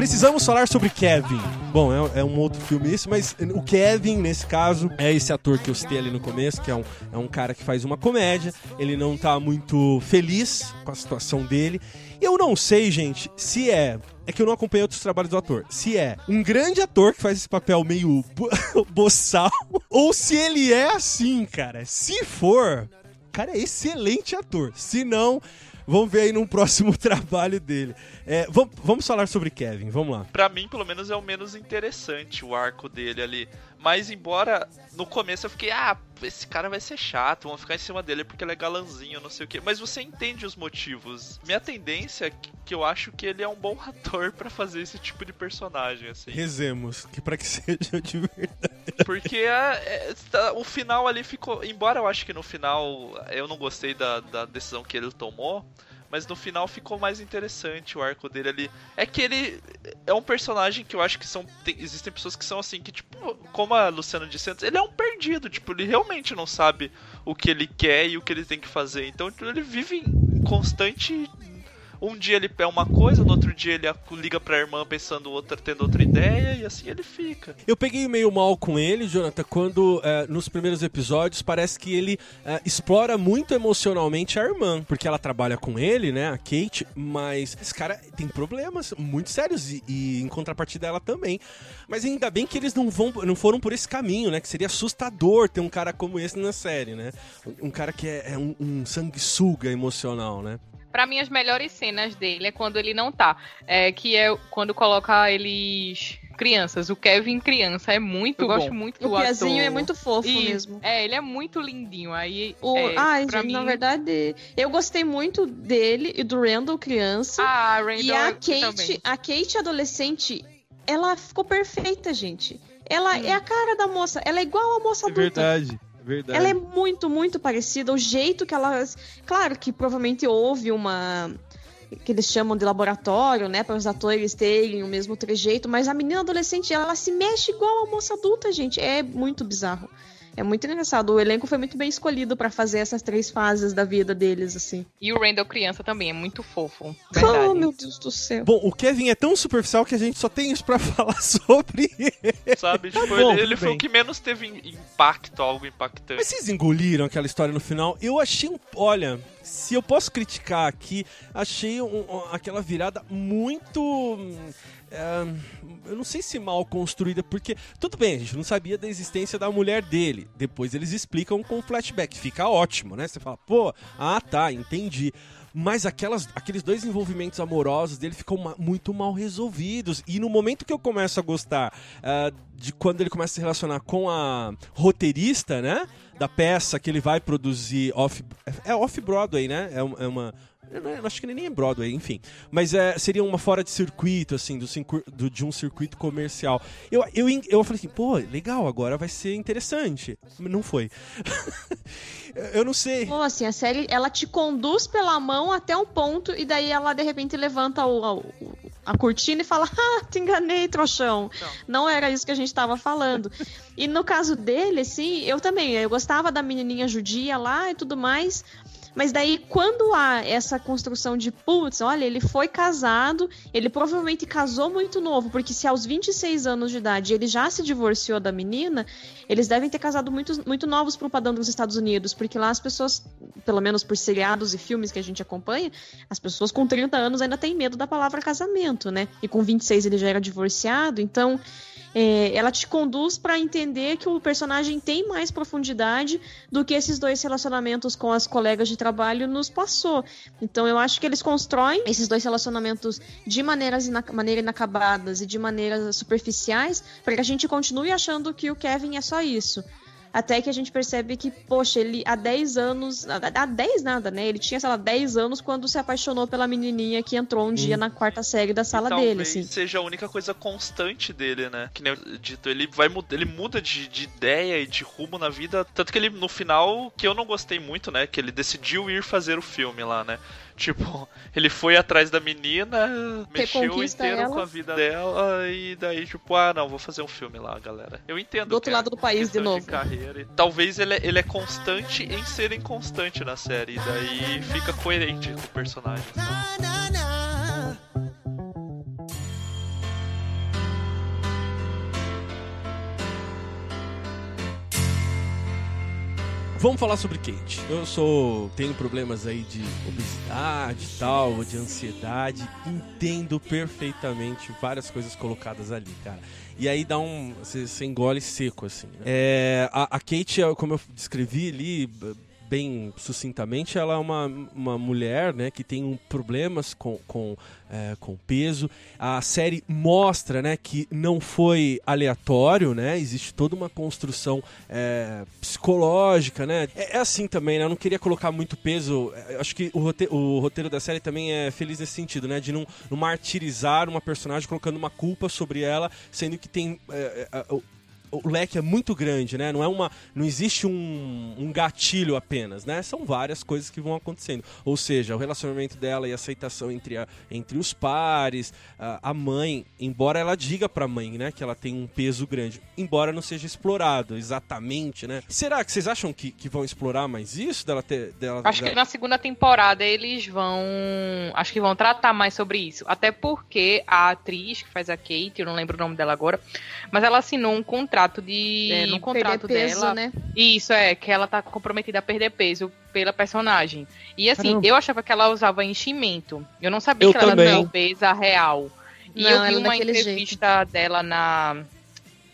Precisamos falar sobre Kevin. Bom, é, é um outro filme esse, mas o Kevin, nesse caso, é esse ator que eu citei ali no começo, que é um, é um cara que faz uma comédia. Ele não tá muito feliz com a situação dele. Eu não sei, gente, se é. É que eu não acompanhei outros trabalhos do ator. Se é um grande ator que faz esse papel meio bo- boçal, ou se ele é assim, cara. Se for, cara é excelente ator. Se não, vamos ver aí num próximo trabalho dele. É, vam- vamos falar sobre Kevin, vamos lá. Pra mim, pelo menos, é o menos interessante o arco dele ali. Mas, embora no começo eu fiquei, ah, esse cara vai ser chato, vão ficar em cima dele porque ele é galanzinho, não sei o quê. Mas você entende os motivos. Minha tendência é que, eu acho que ele é um bom ator pra fazer esse tipo de personagem, assim. Rezemos, que para que seja de verdade. Porque a- é, tá- o final ali ficou. Embora eu acho que no final eu não gostei da, da decisão que ele tomou, mas no final ficou mais interessante o arco dele ali. É que ele é um personagem que eu acho que são. tem- existem pessoas que são assim, que, tipo, como a Luciana disse antes, ele é um perdido. Tipo, ele realmente não sabe o que ele quer e o que ele tem que fazer. Então tipo, ele vive em constante. Um dia ele é uma coisa, no outro dia ele liga pra irmã pensando outra, tendo outra ideia, e assim ele fica. Eu peguei meio mal com ele, Jonathan, quando é, nos primeiros episódios parece que ele é, explora muito emocionalmente a irmã, porque ela trabalha com ele, né, a Kate, mas esse cara tem problemas muito sérios e, e em contrapartida ela também. Mas ainda bem que eles não, vão, não foram por esse caminho, né, que seria assustador ter um cara como esse na série, né, um, um cara que é, é um, um sanguessuga emocional, né. Pra mim, as melhores cenas dele é quando ele não tá. É, que é quando coloca eles crianças. O Kevin criança é muito Eu bom. gosto muito do O Piazinho ator. é muito fofo E- mesmo. É, ele é muito lindinho. Aí, O... é, Ai, pra gente, mim... na verdade, eu gostei muito dele e do Randall criança. Ah, a Randall e a também. Kate, a Kate adolescente, ela ficou perfeita, gente. Ela Hum. é a cara da moça, ela é igual a moça É adulta. verdade, verdade. Ela é muito, muito parecida. O jeito que ela. Claro que provavelmente houve uma. que eles chamam de laboratório, né? Para os atores terem o mesmo trejeito. Mas a menina adolescente, ela se mexe igual a moça adulta, gente. É muito bizarro. É muito engraçado. O elenco foi muito bem escolhido para fazer essas três fases da vida deles, assim. E o Randall criança também, é muito fofo. Verdade. Oh, meu Deus do céu. Bom, o Kevin é tão superficial que a gente só tem isso pra falar sobre ele. Sabe? Tipo, bom, ele, ele foi o que menos teve im- impacto, algo impactante. Mas vocês engoliram aquela história no final? Eu achei um. Olha, se eu posso criticar aqui, achei um- um- aquela virada muito. É, eu não sei se mal construída, porque. Tudo bem, a gente não sabia da existência da mulher dele. Depois eles explicam com flashback. Fica ótimo, né? Você fala, pô, ah tá, entendi. Mas aquelas, aqueles dois envolvimentos amorosos dele ficam ma- muito mal resolvidos. E no momento que eu começo a gostar ah, de quando ele começa a se relacionar com a roteirista, né? da peça que ele vai produzir off. É off-Broadway, né? É. É uma eu acho que nem é Broadway, enfim. Mas é, seria uma fora de circuito, assim, do, do, de um circuito comercial. Eu, eu, eu falei assim, pô, legal, agora vai ser interessante. Não foi. eu não sei. Pô, assim, a série, ela te conduz pela mão até um ponto e daí ela, de repente, levanta o, o a cortina e fala: Ah, te enganei, trouxão. Não. Não era isso que a gente estava falando. e no caso dele, assim, eu também, eu gostava da menininha judia lá e tudo mais. Mas daí, quando há essa construção de, putz, olha, ele foi casado, ele provavelmente casou muito novo, porque se aos 26 anos de idade ele já se divorciou da menina, eles devem ter casado muito, muito novos pro padrão dos Estados Unidos, porque lá as pessoas, pelo menos por seriados e filmes que a gente acompanha, as pessoas com 30 anos ainda têm medo da palavra casamento, né? E com 26 ele já era divorciado, então é, ela te conduz para entender que o personagem tem mais profundidade do que esses dois relacionamentos com as colegas de trabalho nos passou. Então eu acho que eles constroem esses dois relacionamentos de maneiras ina maneira inacabadas e de maneiras superficiais para que a gente continue achando que o Kevin é só isso. Até que a gente percebe que, poxa, ele há 10 anos. Há 10 nada, né? Ele tinha, sei lá, 10 anos quando se apaixonou pela menininha que entrou um hum. dia na quarta série da sala e dele, assim. seja a única coisa constante dele, né? Que nem eu dito, ele vai ele muda de, de ideia e de rumo na vida. Tanto que ele, no final, que eu não gostei muito, né? Que ele decidiu ir fazer o filme lá, né? Tipo, ele foi atrás da menina, mexeu inteiro ela. com a vida dela e daí, tipo, ah, não, vou fazer um filme lá, galera. Eu entendo. Do outro lado do país de novo. De carreira. E, talvez ele, ele é constante em ser inconstante na série, e daí fica coerente com o personagem. Vamos falar sobre Kate. Eu sou. tenho problemas aí de obesidade e tal, de ansiedade. Entendo perfeitamente várias coisas colocadas ali, cara. E aí dá um. Você engole seco, assim. Né? É, a, a Kate, como eu descrevi ali bem sucintamente, ela é uma, uma mulher né, que tem um problemas com, com, é, com peso. A série mostra né, que não foi aleatório, né? Existe toda uma construção é, psicológica, né? É, é, assim também, né? Eu não queria colocar muito peso. É, acho que o roteiro, o roteiro da série também é feliz nesse sentido, né? De não, não martirizar uma personagem colocando uma culpa sobre ela, sendo que tem é, é, o leque é muito grande, né? Não é uma, não existe um, um gatilho apenas, né? São várias coisas que vão acontecendo. Ou seja, o relacionamento dela e a aceitação entre, a, entre os pares, a, a mãe, embora ela diga para a mãe, né, que ela tem um peso grande, embora não seja explorado exatamente, né? Será que vocês acham que, que vão explorar mais isso dela ter, dela? Acho dela... que na segunda temporada eles vão, acho que vão tratar mais sobre isso, até porque a atriz que faz a Kate, eu não lembro o nome dela agora, mas ela assinou um contrato contrato de. É, no contrato peso, dela. Né? Isso, é, que ela tá comprometida a perder peso pela personagem. E assim, Caramba. eu achava que ela usava enchimento. Eu não sabia eu que também. ela era obesa real. E não, eu vi uma entrevista jeito. dela na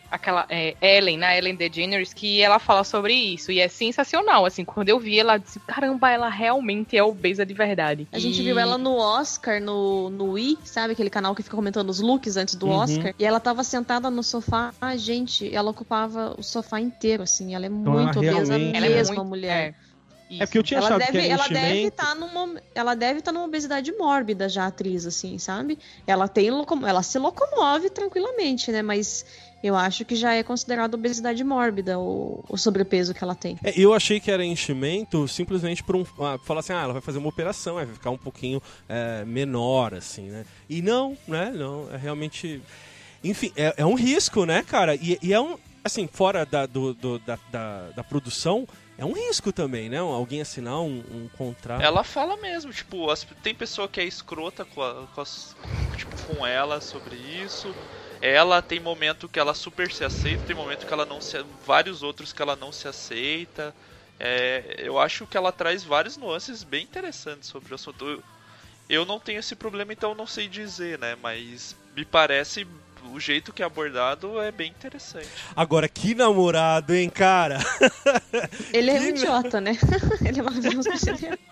aquela é, Ellen, na Ellen DeGeneres, que ela fala sobre isso. E é sensacional, assim, quando eu vi ela, disse, caramba, ela realmente é obesa de verdade. A e... gente viu ela no Oscar, no, no Wii, sabe? Aquele canal que fica comentando os looks antes do uhum. Oscar. E ela tava sentada no sofá, ah, gente, ela ocupava o sofá inteiro, assim. Ela é então, muito ela obesa ela mesmo, é muito, mulher. É. Isso. É porque eu tinha ela deve, que ela deve estar tá numa ela deve estar tá numa obesidade mórbida já atriz assim, sabe? Ela tem ela se locomove tranquilamente, né? Mas eu acho que já é considerado obesidade mórbida o, o sobrepeso que ela tem. É, eu achei que era enchimento simplesmente por um. Ah, falar assim, ah, ela vai fazer uma operação, vai ficar um pouquinho é, menor, assim, né? E não, né? Não, é realmente. Enfim, é, é um risco, né, cara? E, e, é um. Assim, fora da, do, do da, da, da produção, é um risco também, né? Alguém assinar um, um contrato. Ela fala mesmo, tipo, as, tem pessoa que é escrota com, a, com, as, tipo, com ela sobre isso ela tem momento que ela super se aceita, tem momento que ela não se. vários outros que ela não se aceita. É, eu acho que ela traz várias nuances bem interessantes sobre o assunto. Eu, eu não tenho esse problema, então não sei dizer, né? Mas me parece o jeito que é abordado é bem interessante. Agora, que namorado, hein, cara? Ele é um idiota, né? ele é maravilhoso.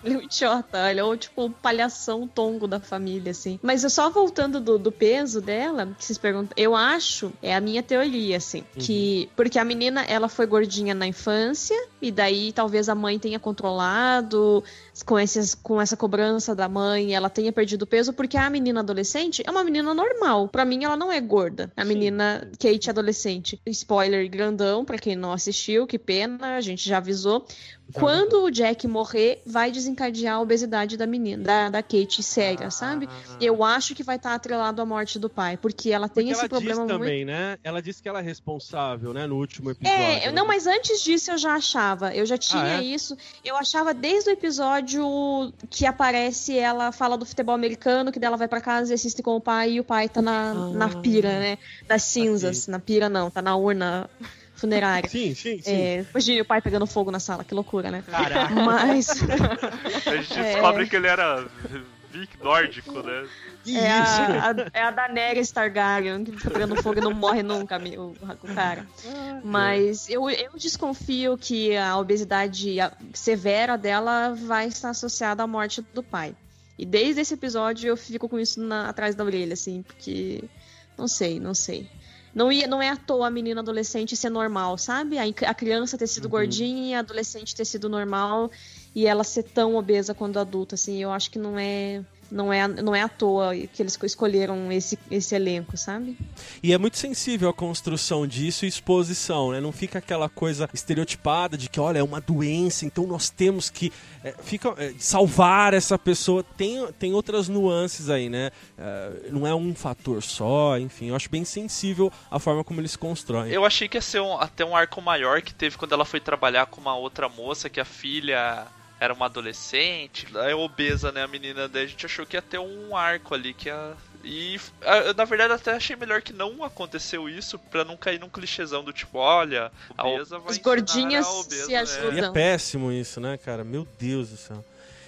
Ele é um idiota. Ele é o, tipo, o palhação tongo da família, assim. Mas eu só voltando do, do peso dela, que vocês perguntam, eu acho, é a minha teoria, assim, uhum. que... Porque a menina, ela foi gordinha na infância, e daí talvez a mãe tenha controlado com, esses, com essa cobrança da mãe, ela tenha perdido peso, porque a menina adolescente é uma menina normal. Para mim, ela não é gorda. A Sim. menina Kate adolescente. Spoiler grandão, para quem não assistiu, que pena, a gente já avisou. Quando o Jack morrer, vai desencadear a obesidade da menina, da, da Kate cega, ah, sabe? Eu acho que vai estar tá atrelado à morte do pai, porque ela tem porque esse ela problema diz também, muito... né? Ela disse que ela é responsável, né, no último episódio. É, não, mas antes disso eu já achava. Eu já tinha ah, é? isso. Eu achava desde o episódio que aparece ela fala do futebol americano, que dela vai para casa e assiste com o pai e o pai tá na, ah, na pira, né? Das cinzas. Okay. Na pira não, tá na urna funerária. Sim, sim, sim. É, imagine o pai pegando fogo na sala, que loucura, né? Caraca. Mas. a gente é... descobre que ele era Vic nórdico, né? É a, a, é a Daenerys Targaryen, que tá pegando fogo e não morre nunca, o, o cara. Mas eu, eu desconfio que a obesidade severa dela vai estar associada à morte do pai. E desde esse episódio eu fico com isso na, atrás da orelha, assim, porque. Não sei, não sei. Não, ia, não é à toa a menina adolescente ser normal, sabe? A, a criança ter sido uhum. gordinha e a adolescente ter sido normal e ela ser tão obesa quando adulta, assim. Eu acho que não é não é, não é à toa que eles escolheram esse, esse elenco, sabe? E é muito sensível a construção disso e exposição, né? Não fica aquela coisa estereotipada de que, olha, é uma doença, então nós temos que é, fica, é, salvar essa pessoa. Tem, tem outras nuances aí, né? É, não é um fator só, enfim. Eu acho bem sensível a forma como eles constroem. Eu achei que ia ser um, até um arco maior que teve quando ela foi trabalhar com uma outra moça que a filha era uma adolescente, é obesa, né, a menina, daí a gente achou que ia ter um arco ali, que ia... E, na verdade, até achei melhor que não aconteceu isso, pra não cair num clichêzão do tipo, olha, a obesa vai Os gordinhas obesa, se ajudam. E é péssimo isso, né, cara? Meu Deus do céu.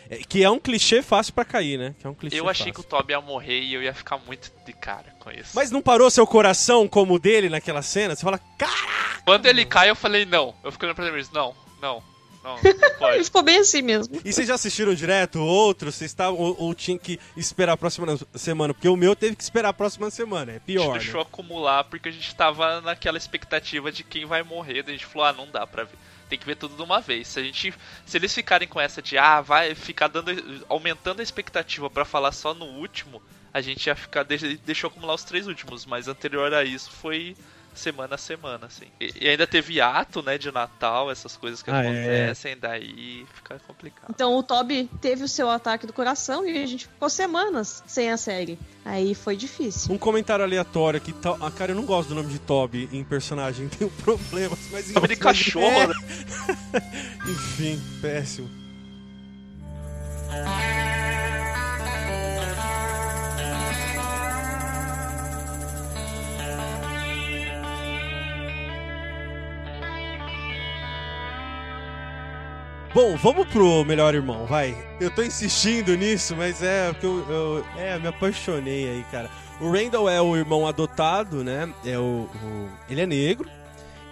É, que é um clichê fácil para cair, né? Que é um clichê eu achei fácil. que o Toby ia morrer e eu ia ficar muito de cara com isso. Mas não parou seu coração como o dele naquela cena? Você fala, caraca! Quando ele cai, eu falei, não. Eu fiquei olhando pra ele não, não, não, não Ele ficou bem assim mesmo. E vocês já assistiram direto outro? Vocês estavam ou, ou tinha que esperar a próxima semana? Porque o meu teve que esperar a próxima semana, é pior. A gente deixou né? acumular porque a gente tava naquela expectativa de quem vai morrer. Daí a gente falou, ah, não dá pra ver. Tem que ver tudo de uma vez. Se a gente, se eles ficarem com essa de ah, vai ficar dando aumentando a expectativa para falar só no último, a gente ia ficar deixou acumular os três últimos, mas anterior a isso foi semana a semana, assim. E, e, ainda teve ato, né, de Natal, essas coisas que ah, é. acontecem, é. daí fica complicado. Então o Toby teve o seu ataque do coração e a gente ficou semanas sem a série. Aí foi difícil. Um comentário aleatório aqui. Ah, cara, eu não gosto do nome de Toby em personagem, tenho problemas, mas... Nome de cachorro, é... né? Enfim, péssimo. Bom, vamos pro melhor irmão, vai. Eu tô insistindo nisso, mas é porque eu, eu é, me apaixonei aí, cara. O Randall é o irmão adotado, né? É o, o ele é negro.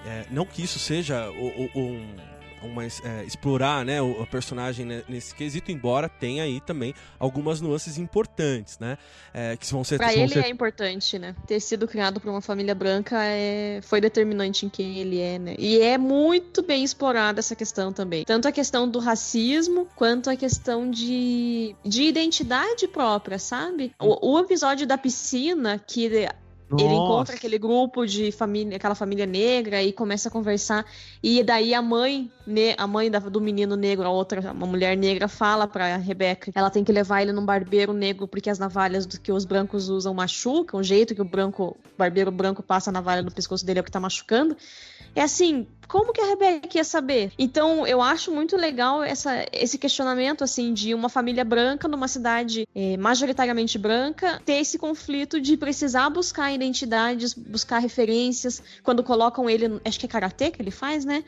É, não que isso seja o, o, um uma, é, explorar né, o, o personagem nesse quesito, embora tenha aí também algumas nuances importantes, né? É, que vão ser. Pra vão ele ser... é importante, né? Ter sido criado por uma família branca é, foi determinante em quem ele é, né? E é muito bem explorada essa questão também. Tanto a questão do racismo, quanto a questão de, de identidade própria, sabe? O, o episódio da piscina, que nossa. Ele encontra aquele grupo de família, aquela família negra e começa a conversar. E daí a mãe, a mãe do menino negro, a outra, uma mulher negra, fala pra Rebeca ela tem que levar ele num barbeiro negro porque as navalhas que os brancos usam machucam, o jeito que o branco, o barbeiro branco passa a navalha no pescoço dele é o que tá machucando. É assim, como que a Rebeca ia saber? Então, eu acho muito legal essa, esse questionamento, assim, de uma família branca numa cidade é, majoritariamente branca ter esse conflito de precisar buscar identidades, buscar referências. Quando colocam ele, acho que é karatê que ele faz, né?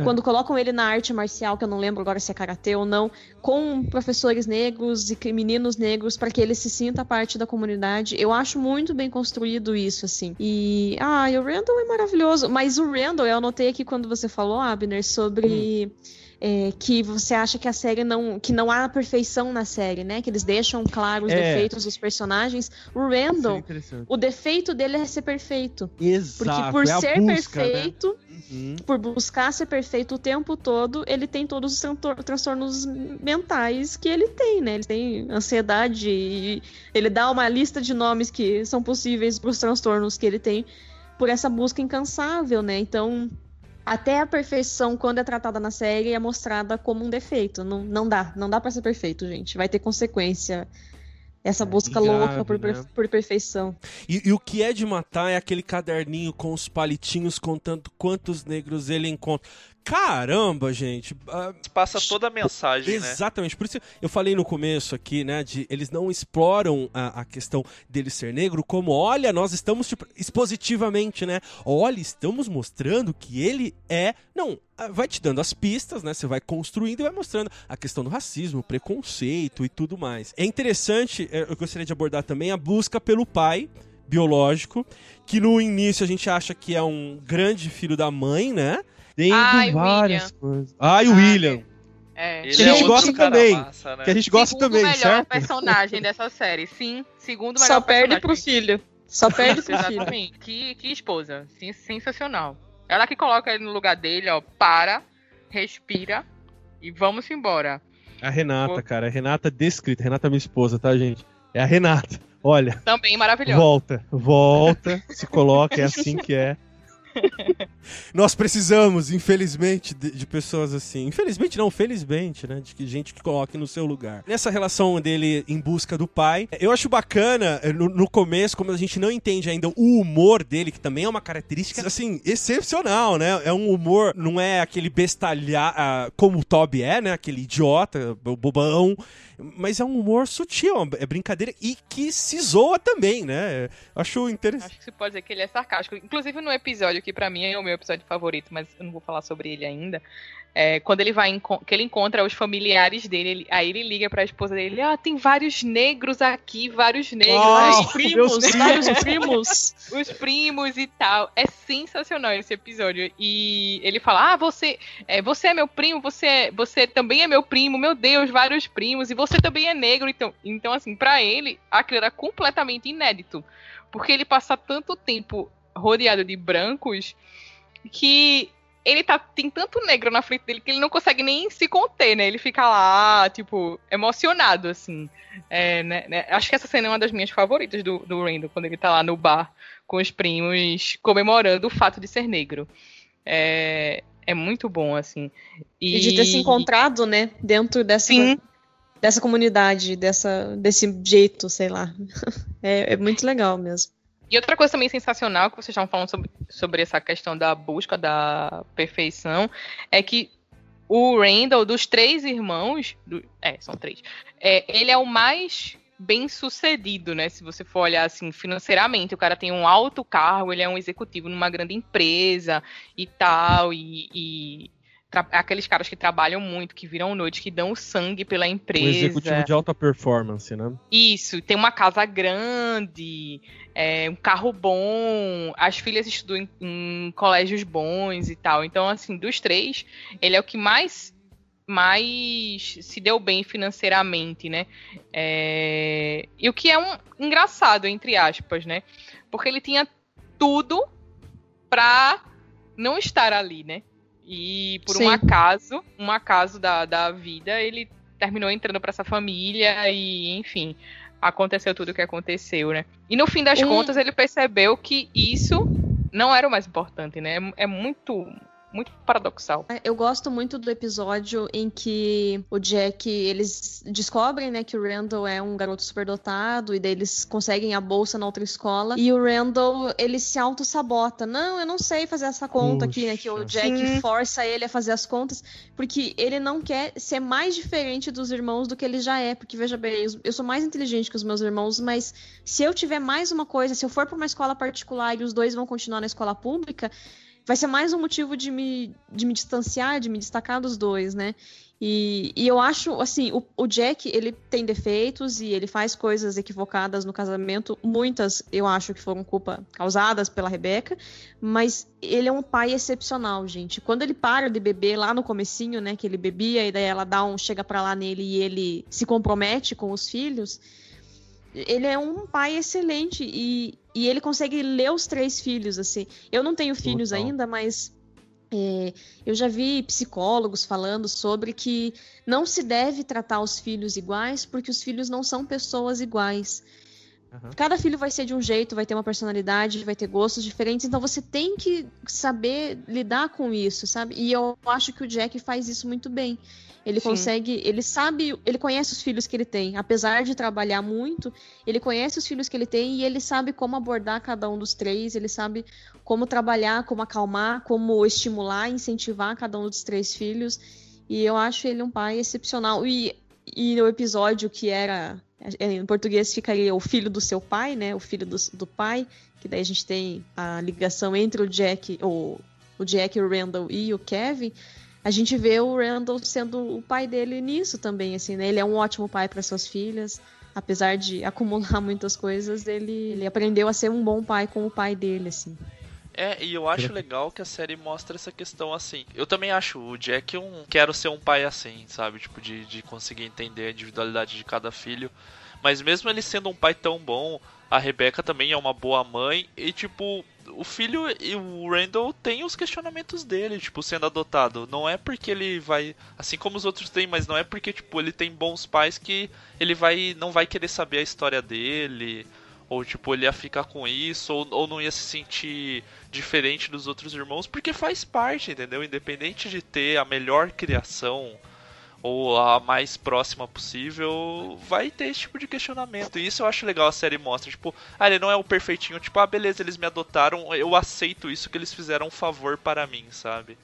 É. quando colocam ele na arte marcial, que eu não lembro agora se é karatê ou não, com professores negros e meninos negros para que ele se sinta parte da comunidade. Eu acho muito bem construído isso, assim. E, ah, o Randall é maravilhoso. Mas o Randall, eu anotei aqui quando você falou, Abner, sobre. Hum é, que você acha que a série não. que não há perfeição na série, né? Que eles deixam claro os é. defeitos dos personagens. O Randall, o defeito dele é ser perfeito. Exato. Porque por é ser busca, né? perfeito, né? uhum. por buscar ser perfeito o tempo todo, ele tem todos os transtornos mentais que ele tem, né? Ele tem ansiedade e ele dá uma lista de nomes que são possíveis para os transtornos que ele tem por essa busca incansável, né? Então até a perfeição, quando é tratada na série, é mostrada como um defeito. Não, não dá, não dá para ser perfeito, gente. Vai ter consequência. Essa é, busca louca por, né? por perfeição. E, e, o que é de matar é aquele caderninho com os palitinhos contando quantos negros ele encontra. Caramba, gente. Uh, Passa toda a mensagem, exatamente. né? Exatamente. Por isso eu falei no começo aqui, né, de eles não exploram a, a, questão dele ser negro como, olha, nós estamos tipo, expositivamente, né? Olha, estamos mostrando que ele é. Não, ah, vai te dando as pistas, né? Você vai construindo e vai mostrando a questão do racismo, preconceito e tudo mais. É interessante, eh, eu gostaria de abordar também a busca pelo pai biológico, que no início a gente acha que é um grande filho da mãe, né? Tem Ai, várias William. coisas. Ah, e o William. É. que a gente é gosta também. Massa, né? Que a gente gosta segundo também, melhor certo? personagem dessa série. Sim, segundo melhor Só perde pro filho. Só perde pro filho. Exatamente. Que, que esposa. Sim, sensacional. Ela que coloca ele no lugar dele, ó. Para, respira e vamos embora. A Renata, cara. A Renata descrita. Renata é minha esposa, tá, gente? É a Renata. Olha. Também maravilhosa. Volta, volta, se coloca, é assim que é. Nós precisamos, infelizmente, de, de, pessoas assim. Infelizmente não, felizmente, né? De gente que coloque no seu lugar. Nessa relação dele em busca do pai, eu acho bacana, eh, no, no começo, como a gente não entende ainda o humor dele, que também é uma característica, assim, excepcional, né? É um humor, não é aquele bestalhar, uh, como o Toby é, né? Aquele idiota, bobão mas é um humor sutil, é brincadeira e que se zoa também, né? Acho interessante. Acho que você pode dizer que ele é sarcástico. Inclusive no episódio que para mim é o meu episódio favorito, mas eu não vou falar sobre ele ainda. É, quando ele vai que ele encontra os familiares dele, ele, aí ele liga para a esposa dele, ah, tem vários negros aqui, vários negros, oh, os primos, vários primos, os primos e tal. É sensacional esse episódio. E ele fala, ah, você, é, você é meu primo, você, é, você também é meu primo, meu Deus, vários primos e você também é negro, então, então assim, para ele aquilo era completamente inédito, porque ele passa tanto tempo rodeado de brancos que ele tá, tem tanto negro na frente dele que ele não consegue nem se conter, né? Ele fica lá, tipo, emocionado, assim. É, né, né? Acho que essa cena é uma das minhas favoritas do, do Randall, quando ele tá lá no bar com os primos, comemorando o fato de ser negro. É, é muito bom, assim. E... e de ter se encontrado, né, dentro dessa, Sim. dessa comunidade, dessa, desse jeito, sei lá. É, é muito legal mesmo. E outra coisa também sensacional que vocês estavam falando sobre, sobre essa questão da busca da perfeição é que o Randall, dos três irmãos, do, é, são três, é, ele é o mais bem sucedido, né? Se você for olhar assim financeiramente, o cara tem um alto cargo, ele é um executivo numa grande empresa e tal, e, e aqueles caras que trabalham muito, que viram noite, que dão sangue pela empresa. Um executivo de alta performance, né? Isso, tem uma casa grande, é, um carro bom, as filhas estudam em, em, colégios bons e tal. Então, assim, dos três, ele é o que mais mais se deu bem financeiramente, né? É... E o que é um engraçado, entre aspas, né? Porque ele tinha tudo pra não estar ali, né? E por Sim. um acaso, um acaso da, da vida, ele terminou entrando para essa família e, enfim, aconteceu tudo o que aconteceu, né? E no fim das contas, ele percebeu que isso não era o mais importante, né? É muito muito paradoxal. É, eu gosto muito do episódio em que o Jack, eles descobrem, né, que o Randall é um garoto superdotado e daí eles conseguem a bolsa na outra escola e o Randall, ele se auto-sabota. Não, eu não sei fazer essa conta Puxa. aqui, né, que o Jack Sim. força ele a fazer as contas porque ele não quer ser mais diferente dos irmãos do que ele já é, porque veja bem, eu sou mais inteligente que os meus irmãos, mas se eu tiver mais uma coisa, se eu for para uma escola particular e os dois vão continuar na escola pública, vai ser mais um motivo de me, de me distanciar, de me destacar dos dois, né? E, e eu acho, assim, o, o, Jack, ele tem defeitos e ele faz coisas equivocadas no casamento. Muitas, eu acho que foram culpa causadas pela Rebeca. Mas ele é um pai excepcional, gente. Quando ele para de beber lá no comecinho, né, que ele bebia, e daí ela dá um, chega pra lá nele e ele se compromete com os filhos. Ele é um pai excelente e, e ele consegue ler os três filhos, assim. Eu não tenho filhos Total. ainda, mas é, eu já vi psicólogos falando sobre que não se deve tratar os filhos iguais porque os filhos não são pessoas iguais. Uhum. Cada filho vai ser de um jeito, vai ter uma personalidade, vai ter gostos diferentes, então você tem que saber lidar com isso, sabe? E eu acho que o Jack faz isso muito bem. Ele Sim. consegue, ele sabe, ele conhece os filhos que ele tem. Apesar de trabalhar muito, ele conhece os filhos que ele tem e ele sabe como abordar cada um dos três, ele sabe como trabalhar, como acalmar, como estimular, incentivar cada um dos três filhos. E eu acho ele um pai excepcional. E, e no episódio que era. Em português ficaria o filho do seu pai, né? O filho do, do pai. Que daí a gente tem a ligação entre o Jack, o, o Jack, o Randall e o Kevin a gente vê o Randall sendo o pai dele nisso também, assim, né? Ele é um ótimo pai para suas filhas. Apesar de acumular muitas coisas, ele, ele aprendeu a ser um bom pai com o pai dele, assim. É, e eu acho legal que a série mostra essa questão assim. Eu também acho o Jack um. Quero ser um pai assim, sabe? Tipo, de, de conseguir entender a individualidade de cada filho. Mas mesmo ele sendo um pai tão bom, a Rebecca também é uma boa mãe. E, tipo, o filho e o Randall têm os questionamentos dele, tipo, sendo adotado. Não é porque ele vai. Assim como os outros têm, mas não é porque, tipo, ele tem bons pais que ele vai. não vai querer saber a história dele. Ou, tipo, ele ia ficar com isso, ou, ou não ia se sentir diferente dos outros irmãos, porque faz parte, entendeu? Independente de ter a melhor criação ou a mais próxima possível, vai ter esse tipo de questionamento. E isso eu acho legal a série mostra. Tipo, ah, ele não é o perfeitinho, tipo, ah, beleza, eles me adotaram, eu aceito isso que eles fizeram um favor para mim, sabe?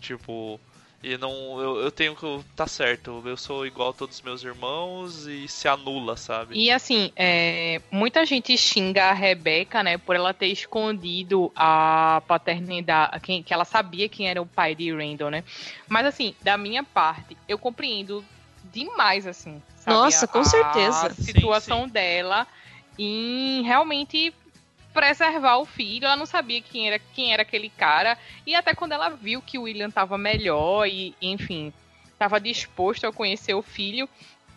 Tipo, e não. Eu, eu tenho que. Tá certo, eu sou igual a todos os meus irmãos e se anula, sabe? E assim, é, muita gente xinga a Rebeca, né, por ela ter escondido a paternidade. Quem, que ela sabia quem era o pai de Randall, né? Mas assim, da minha parte, eu compreendo demais, assim. Sabe? Nossa, com a, certeza. A situação sim, sim. dela em realmente preservar o filho. Ela não sabia quem era, quem era aquele cara. E até quando ela viu que o William estava melhor e, enfim, estava disposto a conhecer o filho,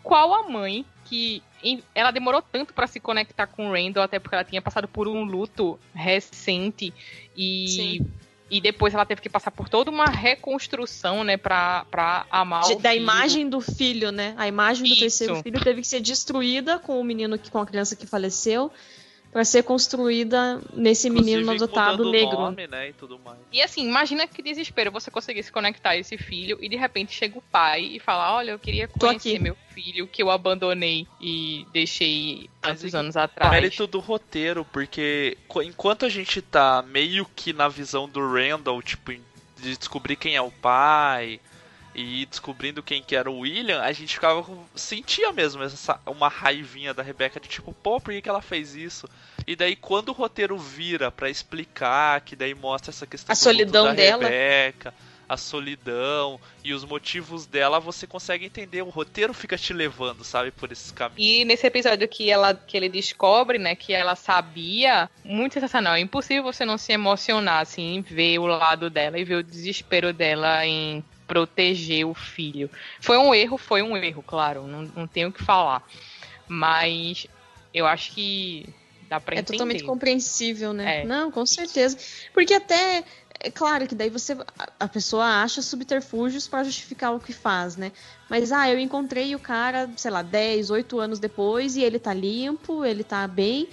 qual a mãe que ela demorou tanto para se conectar com o Randall, até porque ela tinha passado por um luto recente e Sim. e depois ela teve que passar por toda uma reconstrução, né, para para amar De, o da filho. imagem do filho, né? A imagem do Isso. terceiro filho teve que ser destruída com o menino que com a criança que faleceu vai ser construída nesse Inclusive, menino adotado negro. Nome, né, e, e, assim, imagina que desespero você conseguir se conectar a esse filho e de repente chega o pai e fala: Olha, eu queria conhecer meu filho que eu abandonei e deixei tantos anos atrás. É mérito do roteiro, porque enquanto a gente tá meio que na visão do Randall, tipo, de descobrir quem é o pai e descobrindo quem que era o William, a gente ficava sentia mesmo essa uma raivinha da Rebecca de tipo, pô, por que, que ela fez isso? E daí quando o roteiro vira para explicar, que daí mostra essa questão a solidão da dela. Rebeca, a solidão e os motivos dela, você consegue entender, o roteiro fica te levando, sabe, por esses caminhos. E nesse episódio que ela que ele descobre, né, que ela sabia, muito sensacional, é impossível você não se emocionar assim, ver o lado dela e ver o desespero dela em proteger o filho. Foi um erro, foi um erro, claro, não, não tenho o que falar. Mas eu acho que dá pra é entender. É totalmente compreensível, né? É. Não, com certeza. Porque até, é claro que daí você, a pessoa acha subterfúgios para justificar o que faz, né? Mas, ah, eu encontrei o cara, sei lá, 10, 8 anos depois e ele tá limpo, ele tá bem.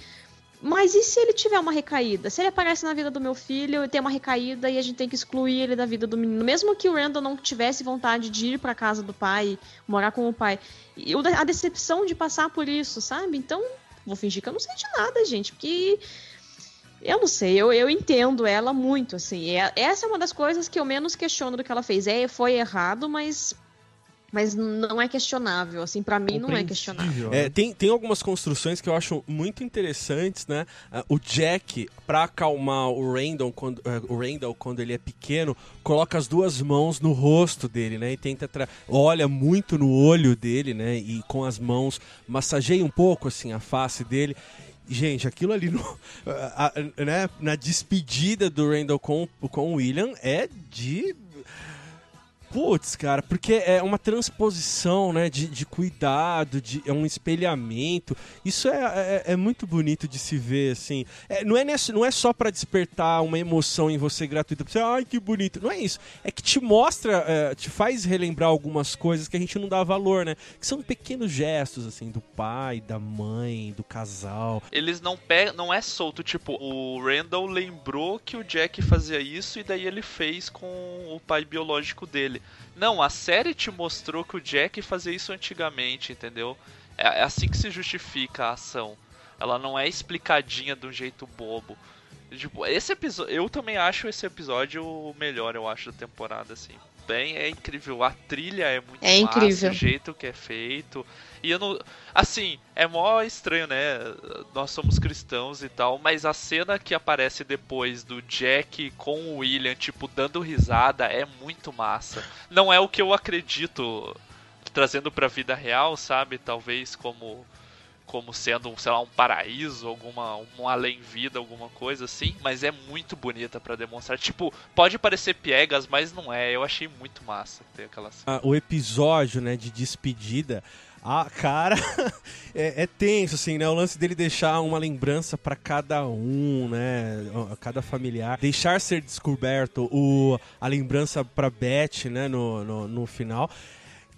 Mas e se ele tiver uma recaída? Se ele aparece na vida do meu filho e tem uma recaída e a gente tem que excluir ele da vida do menino, mesmo que o Randall não tivesse vontade de ir para casa do pai, morar com o pai, e a decepção de passar por isso, sabe? Então, vou fingir que eu não sei de nada, gente, porque eu não sei, eu, eu entendo ela muito, assim. É, essa é uma das coisas que eu menos questiono do que ela fez. É, foi errado, mas Mas não é questionável, assim, para mim não é questionável. É, tem, tem algumas construções que eu acho muito interessantes, né? Uh, o Jack, pra acalmar o Randall, quando, uh, o Randall quando ele é pequeno, coloca as duas mãos no rosto dele, né? E tenta olha muito no olho dele, né? E com as mãos massageia um pouco assim a face dele. Gente, aquilo ali no, a, a, né, na despedida do Randall com, com o William é de Putz, cara, porque é uma transposição, né, de, de cuidado, de, é um espelhamento. Isso é, é, é muito bonito de se ver, assim. É, não, é nesse, não é só para despertar uma emoção em você gratuita, você, ai, que bonito. Não é isso. É que te mostra, é, te faz relembrar algumas coisas que a gente não dá valor, né? Que são pequenos gestos, assim, do pai, da mãe, do casal. Eles não pegam, não é solto, tipo, o Randall lembrou que o Jack fazia isso e daí ele fez com o pai biológico dele. Não, a série te mostrou que o Jack fazia isso antigamente, entendeu? É, é assim que se justifica a ação. Ela não é explicadinha de um jeito bobo. Tipo, esse episódio. Eu também acho esse episódio o melhor, eu acho, da temporada, assim. Bem, é incrível. A trilha é muito é massa, incrível. o jeito que é feito. E eu não. Assim, é mó estranho, né? Nós somos cristãos e tal, mas a cena que aparece depois do Jack com o William, tipo, dando risada, é muito massa. Não é o que eu acredito trazendo pra vida real, sabe? Talvez como como sendo, sei lá, um paraíso, alguma um além-vida, alguma coisa assim, mas é muito bonita para demonstrar. Tipo, pode parecer piegas, mas não é. Eu achei muito massa ter aquela cena. Ah, o episódio, né, de despedida ah, cara, é, é, tenso, assim, né? O lance dele deixar uma lembrança para cada um, né? Cada familiar. Deixar ser descoberto o, a lembrança pra Beth, né? No, no, no final.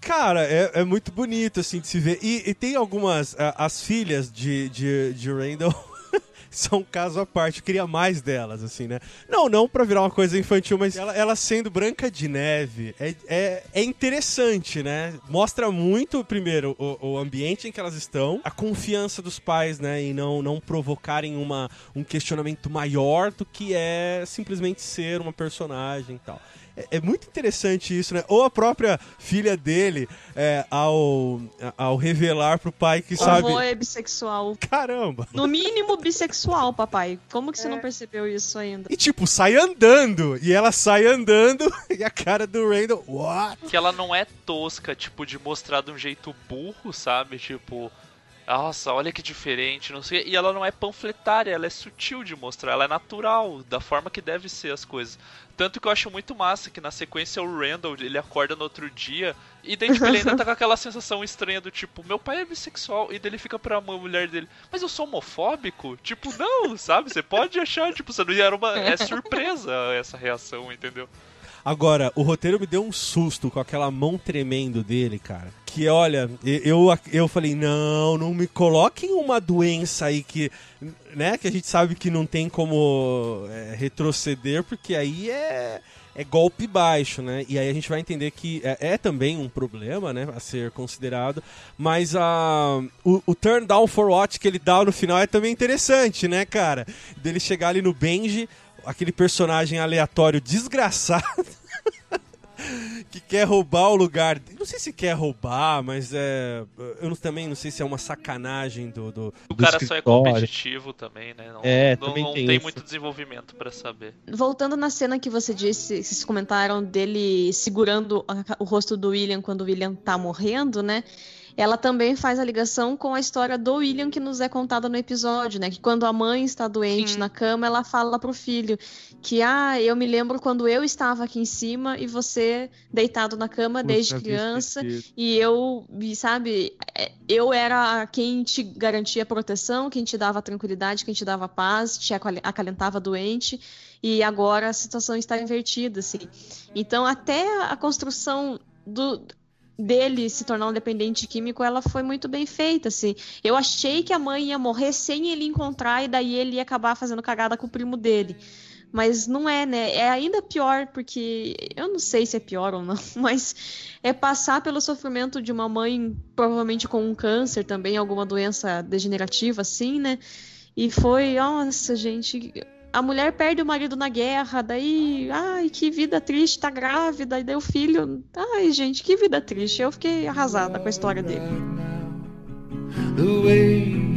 Cara, é, é, muito bonito, assim, de se ver. E, e tem algumas... As filhas de, de, de Randall são caso à parte. Eu queria mais delas, assim, né? Não, não pra virar uma coisa infantil, mas ela, ela sendo branca de neve é, é, é, interessante, né? Mostra muito, primeiro, o, o, ambiente em que elas estão, a confiança dos pais, né? Em não, não provocarem uma, um questionamento maior do que é simplesmente ser uma personagem e tal. É, é, muito interessante isso, né? Ou a própria filha dele, é, ao, ao revelar pro pai que o sabe. O é bissexual. Caramba! No mínimo bissexual, papai. Como que você não é. percebeu isso ainda? E tipo, sai andando. E ela sai andando e a cara do Randall, what? Que ela não é tosca, tipo, de mostrar de um jeito burro, sabe? Tipo nossa, olha que diferente, não sei. E ela não é panfletária, ela é sutil de mostrar, ela é natural, da forma que deve ser as coisas. Tanto que eu acho muito massa que na sequência o Randall, ele acorda no outro dia e daí tipo, ele ainda tá com aquela sensação estranha do tipo, meu pai é bissexual, e daí ele fica pra mulher dele, mas eu sou homofóbico? Tipo, não, sabe? Você pode achar, tipo, você não era uma. É surpresa essa reação, entendeu? Agora, o roteiro me deu um susto com aquela mão tremendo dele, cara. Que olha, eu, eu falei, não, não me coloquem uma doença aí que, né, que a gente sabe que não tem como é, retroceder, porque aí é, é golpe baixo, né? E aí a gente vai entender que é, é também um problema, né, a ser considerado. Mas a, o, o, turn down for what que ele dá no final é também interessante, né, cara? Dele chegar ali no Benji, aquele personagem aleatório desgraçado que quer roubar o lugar. Não sei se quer roubar, mas é. Eu não, também não sei se é uma sacanagem do. do o do cara escritório. só é competitivo também, né? Não, é, não, também não tem, tem muito desenvolvimento para saber. Voltando na cena que você disse, vocês comentaram dele segurando o rosto do William quando o William tá morrendo, né? Ela também faz a ligação com a história do William que nos é contada no episódio, né? Que quando a mãe está doente Sim. na cama, ela fala pro filho que, ah, eu me lembro quando eu estava aqui em cima e você deitado na cama desde criança e eu, sabe, é, eu era quem te garantia proteção, quem te dava tranquilidade, quem te dava paz, te acalentava doente e agora a situação está invertida, assim. Então, até a construção do, dele se tornar um dependente químico, ela foi muito bem feita, assim. Eu achei que a mãe ia morrer sem ele encontrar e daí ele ia acabar fazendo cagada com o primo dele. Mas não é, né? É ainda pior, porque eu não sei se é pior ou não, mas é passar pelo sofrimento de uma mãe, provavelmente com um câncer também, alguma doença degenerativa, assim, né? E foi, nossa, gente, a mulher perde o marido na guerra, daí, ai, que vida triste, tá grávida, e daí o filho. Ai, gente, que vida triste. Eu fiquei arrasada com a história dele. The way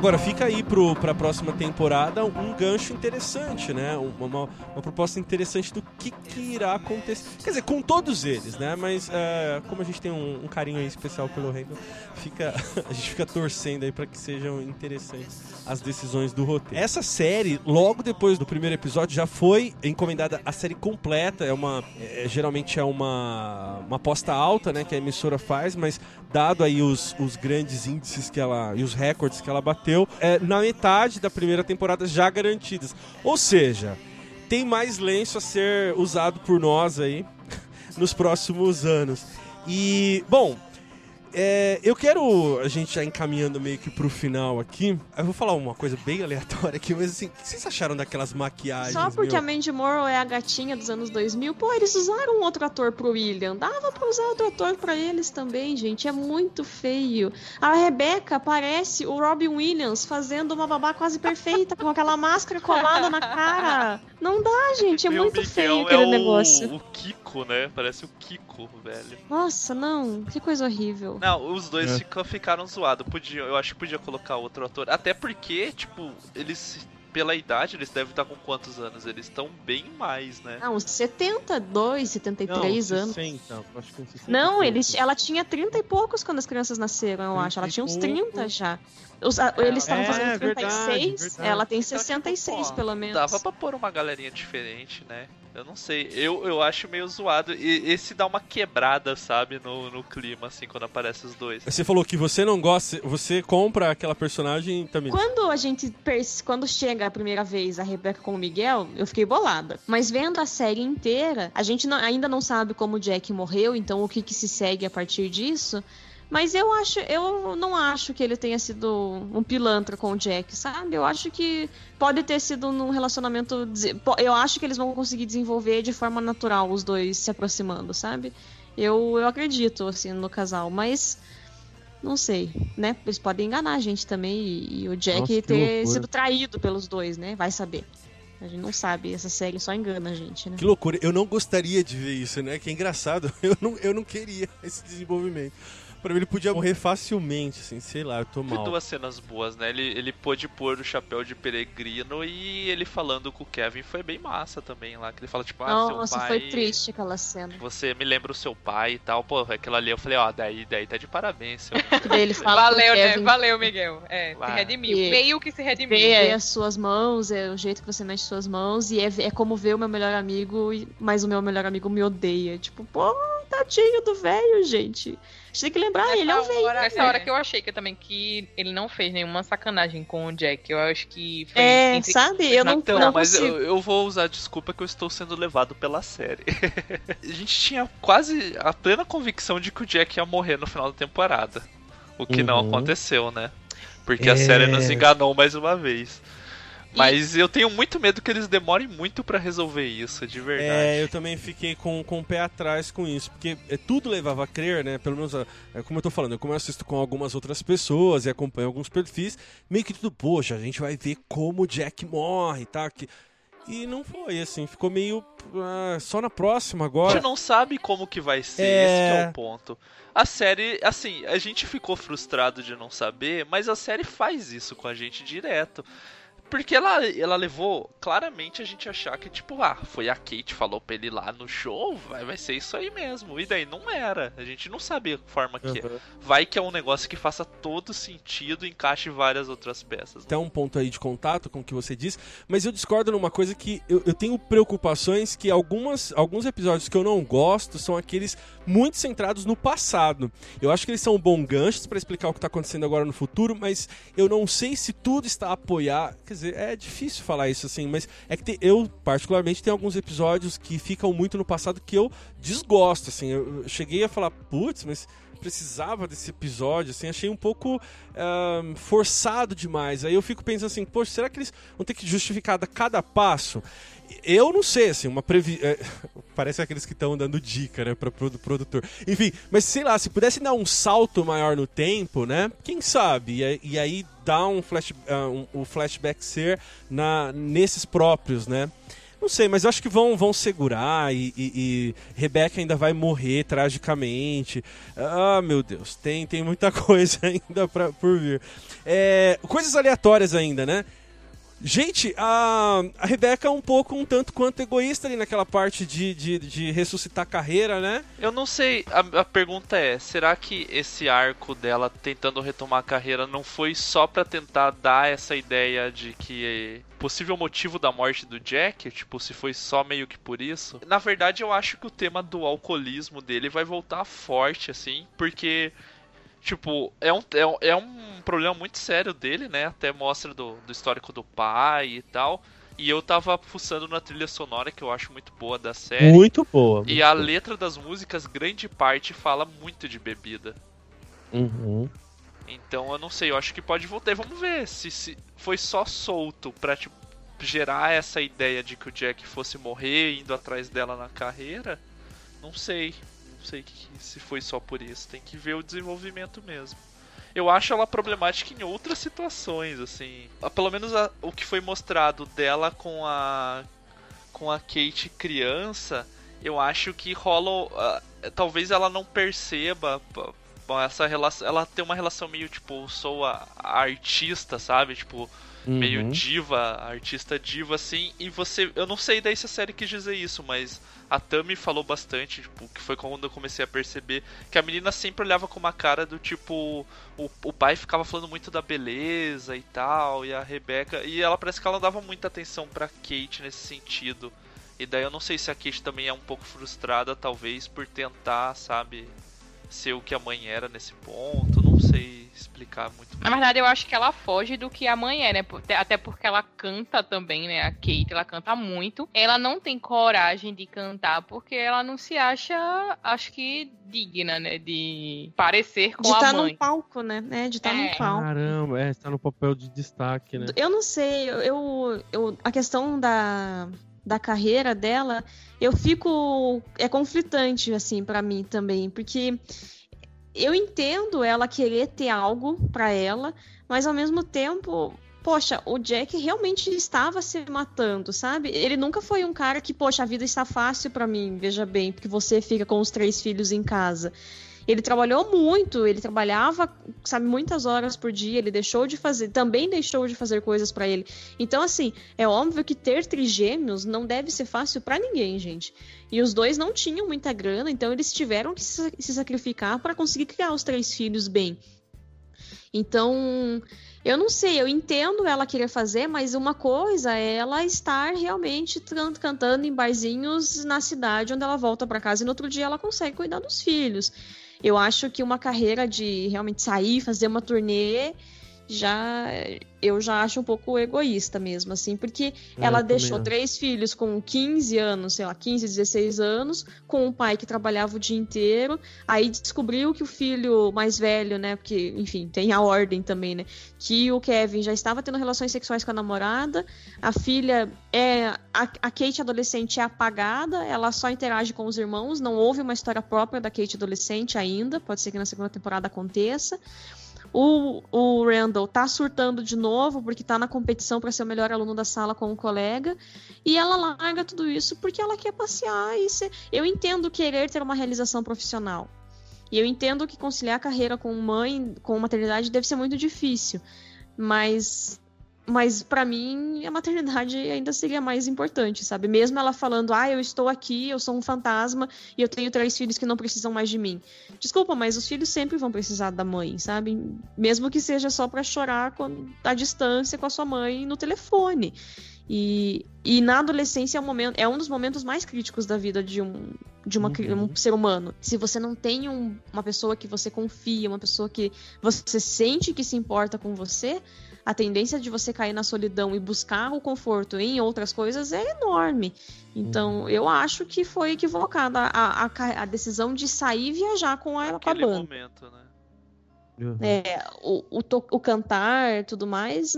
Agora, fica aí pro, pra próxima temporada um gancho interessante, né? Uma, uma, uma proposta interessante do que, que, irá acontecer. Quer dizer, com todos eles, né? Mas uh, como a gente tem um, um carinho especial pelo Reino, fica, a gente fica torcendo aí para que sejam interessantes as decisões do roteiro. Essa série, logo depois do primeiro episódio, já foi encomendada a série completa. É uma. É, geralmente é uma, uma aposta alta, né? Que a emissora faz, mas dado aí os, os grandes índices que ela. e os recordes que ela bateu é, na metade da primeira temporada já garantidas. Ou seja, tem mais lenço a ser usado por nós aí nos próximos anos. E, bom, é, eu quero a gente já encaminhando meio que pro final aqui. Eu vou falar uma coisa bem aleatória aqui, mas assim, o que vocês acharam daquelas maquiagens? Só porque meu? a Mandy Moore é a gatinha dos anos 2000, pô, eles usaram outro ator pro William. Dava pra usar outro ator pra eles também, gente. É muito feio. A Rebecca parece o Robin Williams fazendo uma babá quase perfeita, com aquela máscara colada na cara. Não dá, gente. É muito feio aquele é o, negócio. O Kiko, né? Parece o Kiko, velho. Nossa, não. Que coisa horrível. Não, os dois é. ficam, ficaram zoados. Podia, eu acho que podia colocar outro ator. Até porque, tipo, eles pela idade, eles devem estar com quantos anos? Eles estão bem mais, né? Não, uns 72, 73 não, anos. 60, acho que 60 não, eles, ela tinha 30 e poucos quando as crianças nasceram, eu acho. Ela tinha uns 30 já. Os, a, eles estavam é, fazendo 36, verdade, verdade. ela tem 66 então, tipo, pelo menos. Dava pra pôr uma galerinha diferente, né? Eu não sei, eu, eu acho meio zoado. E esse dá uma quebrada, sabe, no, no clima, assim, quando aparece os dois. Você falou que você não gosta, você compra aquela personagem também. Quando a gente, quando chega a primeira vez a Rebecca com o Miguel, eu fiquei bolada. Mas vendo a série inteira, a gente não, ainda não sabe como o Jack morreu, então o que, que se segue a partir disso. Mas eu acho, eu não acho que ele tenha sido um pilantra com o Jack, sabe? Eu acho que pode ter sido num relacionamento. Eu acho que eles vão conseguir desenvolver de forma natural os dois se aproximando, sabe? Eu, eu acredito, assim, no casal, mas. Não sei, né? Eles podem enganar a gente também e, e o Jack Nossa, ter sido traído pelos dois, né? Vai saber. A gente não sabe, essa série só engana a gente, né? Que loucura, eu não gostaria de ver isso, né? Que é engraçado, eu não, eu não queria esse desenvolvimento. Pra mim ele podia morrer facilmente, assim, sei lá, eu tô mal. duas cenas boas, né? Ele, ele pôde pôr o chapéu de peregrino e ele falando com o Kevin foi bem massa também lá. Que ele fala, tipo, ah, Nossa, seu pai. foi triste aquela cena. Você me lembra o seu pai e tal. Pô, aquela ali eu falei, ó, daí, daí tá de parabéns, seu. daí ele fala valeu, né? Valeu, Miguel. É, se redimiu. E... Meio que se redimiu. Vê aí as suas mãos, é o jeito que você mexe suas mãos, e é, é como ver o meu melhor amigo, mas o meu melhor amigo me odeia. Tipo, pô, tadinho do velho, gente. A gente tem que lembrar, nessa ele é o velho. Nessa hora que eu achei que também que ele não fez nenhuma sacanagem com o Jack. Eu acho que foi. É, entre... sabe? Eu não, então, não mas eu, eu, vou usar a desculpa que eu estou sendo levado pela série. a gente tinha quase a plena convicção de que o Jack ia morrer no final da temporada. O que uhum. não aconteceu, né? Porque é... a série nos enganou mais uma vez. Mas e... eu tenho muito medo que eles demorem muito para resolver isso, de verdade. É, eu também fiquei com, com o pé atrás com isso, porque é, tudo levava a crer, né? Pelo menos, é, como eu tô falando, eu como eu assisto com algumas outras pessoas e acompanho alguns perfis, meio que tudo, poxa, a gente vai ver como o Jack morre, tá? Que... E não foi, assim, ficou meio uh, só na próxima agora. A gente não sabe como que vai ser, é... esse é o ponto. A série, assim, a gente ficou frustrado de não saber, mas a série faz isso com a gente direto. Porque ela, ela levou claramente a gente achar que, tipo, ah, foi a Kate falou pra ele lá no show, vai, vai ser isso aí mesmo. E daí não era. A gente não sabia a forma que uhum. é. Vai que é um negócio que faça todo sentido e encaixe várias outras peças. Tem um ponto aí de contato com o que você disse, mas eu discordo numa coisa que eu, eu tenho preocupações que algumas, alguns episódios que eu não gosto são aqueles muito centrados no passado. Eu acho que eles são bons ganchos para explicar o que tá acontecendo agora no futuro, mas eu não sei se tudo está a apoiar. Quer dizer, é difícil falar isso assim, mas é que tem, eu, particularmente, tem alguns episódios que ficam muito no passado que eu desgosto, assim. Eu, cheguei a falar, putz, mas precisava desse episódio, assim, achei um pouco uh, forçado demais. Aí eu fico pensando assim, poxa, será que eles vão ter que justificar cada passo? Eu não sei, assim, uma previ... É, Parece aqueles que estão dando dica, né, para pro produtor. Enfim, mas sei lá, se pudesse dar um salto maior no tempo, né? Quem sabe? E, e aí dar um, flash, uh, um, um flashback ser na, nesses próprios, né? Não sei, mas eu acho que vão, vão segurar e, e, e Rebeca ainda vai morrer tragicamente. Ah, meu Deus, tem, tem muita coisa ainda pra, por vir. É, coisas aleatórias ainda, né? Gente, a, a Rebeca é um pouco, um tanto quanto egoísta ali naquela parte de, de, de ressuscitar a carreira, né? Eu não sei, a, a, pergunta é, será que esse arco dela tentando retomar a carreira não foi só para tentar dar essa ideia de que possível motivo da morte do Jack, tipo, se foi só meio que por isso? Na verdade, eu acho que o tema do alcoolismo dele vai voltar forte, assim, porque Tipo, é um, é, um, é um problema muito sério dele, né? Até mostra do, do histórico do pai e tal. E eu tava fuçando na trilha sonora, que eu acho muito boa da série. Muito boa. Muito e a boa. letra das músicas, grande parte, fala muito de bebida. Uhum. Então eu não sei, eu acho que pode voltar. Vamos ver se, se foi só solto pra tipo, gerar essa ideia de que o Jack fosse morrer indo atrás dela na carreira. Não sei sei se foi só por isso. Tem que ver o desenvolvimento mesmo. Eu acho ela problemática em outras situações, assim. Pelo menos a, o que foi mostrado dela com a com a Kate criança, eu acho que rola. Uh, talvez ela não perceba essa relação. Ela tem uma relação meio tipo, sou a, a artista, sabe? Tipo, uhum. meio diva, artista diva, assim. E você. Eu não sei daí se a série quis dizer isso, mas a Tami falou bastante, tipo, que foi quando eu comecei a perceber que a menina sempre olhava com uma cara do tipo. O, o pai ficava falando muito da beleza e tal, e a Rebeca. E ela parece que ela dava muita atenção pra Kate nesse sentido. E daí eu não sei se a Kate também é um pouco frustrada, talvez, por tentar, sabe, ser o que a mãe era nesse ponto. Não sei explicar muito bem. Na verdade, eu acho que ela foge do que a mãe é, né? Até porque ela canta também, né? A Kate, ela canta muito. Ela não tem coragem de cantar porque ela não se acha, acho que, digna, né? De parecer com de a tá mãe. De estar no palco, né? é, de estar tá é. no palco. Caramba, é, está no papel de destaque, né? Eu não sei, eu, eu a questão da da carreira dela, eu fico é conflitante assim para mim também, porque eu entendo ela querer ter algo para ela, mas ao mesmo tempo, poxa, o Jack realmente estava se matando, sabe? Ele nunca foi um cara que, poxa, a vida está fácil para mim, veja bem, porque você fica com os três filhos em casa. Ele trabalhou muito, ele trabalhava, sabe, muitas horas por dia, ele deixou de fazer, também deixou de fazer coisas para ele. Então, assim, é óbvio que ter trigêmeos não deve ser fácil para ninguém, gente. E os dois não tinham muita grana, então eles tiveram que se sacrificar para conseguir criar os três filhos bem. Então, eu não sei, eu entendo ela querer fazer, mas uma coisa é ela estar realmente cantando em barzinhos na cidade onde ela volta para casa e no outro dia ela consegue cuidar dos filhos. Eu acho que uma carreira de realmente sair, fazer uma turnê, já eu já acho um pouco egoísta mesmo, assim, porque é, ela deixou três filhos com 15 anos, sei lá, 15, 16 anos, com um pai que trabalhava o dia inteiro, aí descobriu que o filho mais velho, né, porque, enfim, tem a ordem também, né, que o Kevin já estava tendo relações sexuais com a namorada, a filha é, a, a Kate adolescente é apagada, ela só interage com os irmãos, não houve uma história própria da Kate adolescente ainda, pode ser que na segunda temporada aconteça, o, o Randall tá surtando de novo porque tá na competição para ser o melhor aluno da sala com um colega. E ela larga tudo isso porque ela quer passear e ser... Eu entendo querer ter uma realização profissional. E eu entendo que conciliar a carreira com mãe, com maternidade deve ser muito difícil. Mas mas para mim a maternidade ainda seria mais importante, sabe? Mesmo ela falando, ah, eu estou aqui, eu sou um fantasma e eu tenho três filhos que não precisam mais de mim. Desculpa, mas os filhos sempre vão precisar da mãe, sabe? Mesmo que seja só para chorar à distância com a sua mãe no telefone. E, e na adolescência é um, momento, é um dos momentos mais críticos da vida de um, de uma, uhum. um ser humano. Se você não tem um, uma pessoa que você confia, uma pessoa que você sente que se importa com você, a tendência de você cair na solidão e buscar o conforto em outras coisas é enorme. Então, uhum. eu acho que foi equivocada a, a, a, decisão de sair e viajar com ela com a banda. Momento, né? Uhum. É, o, o, o cantar tudo mais,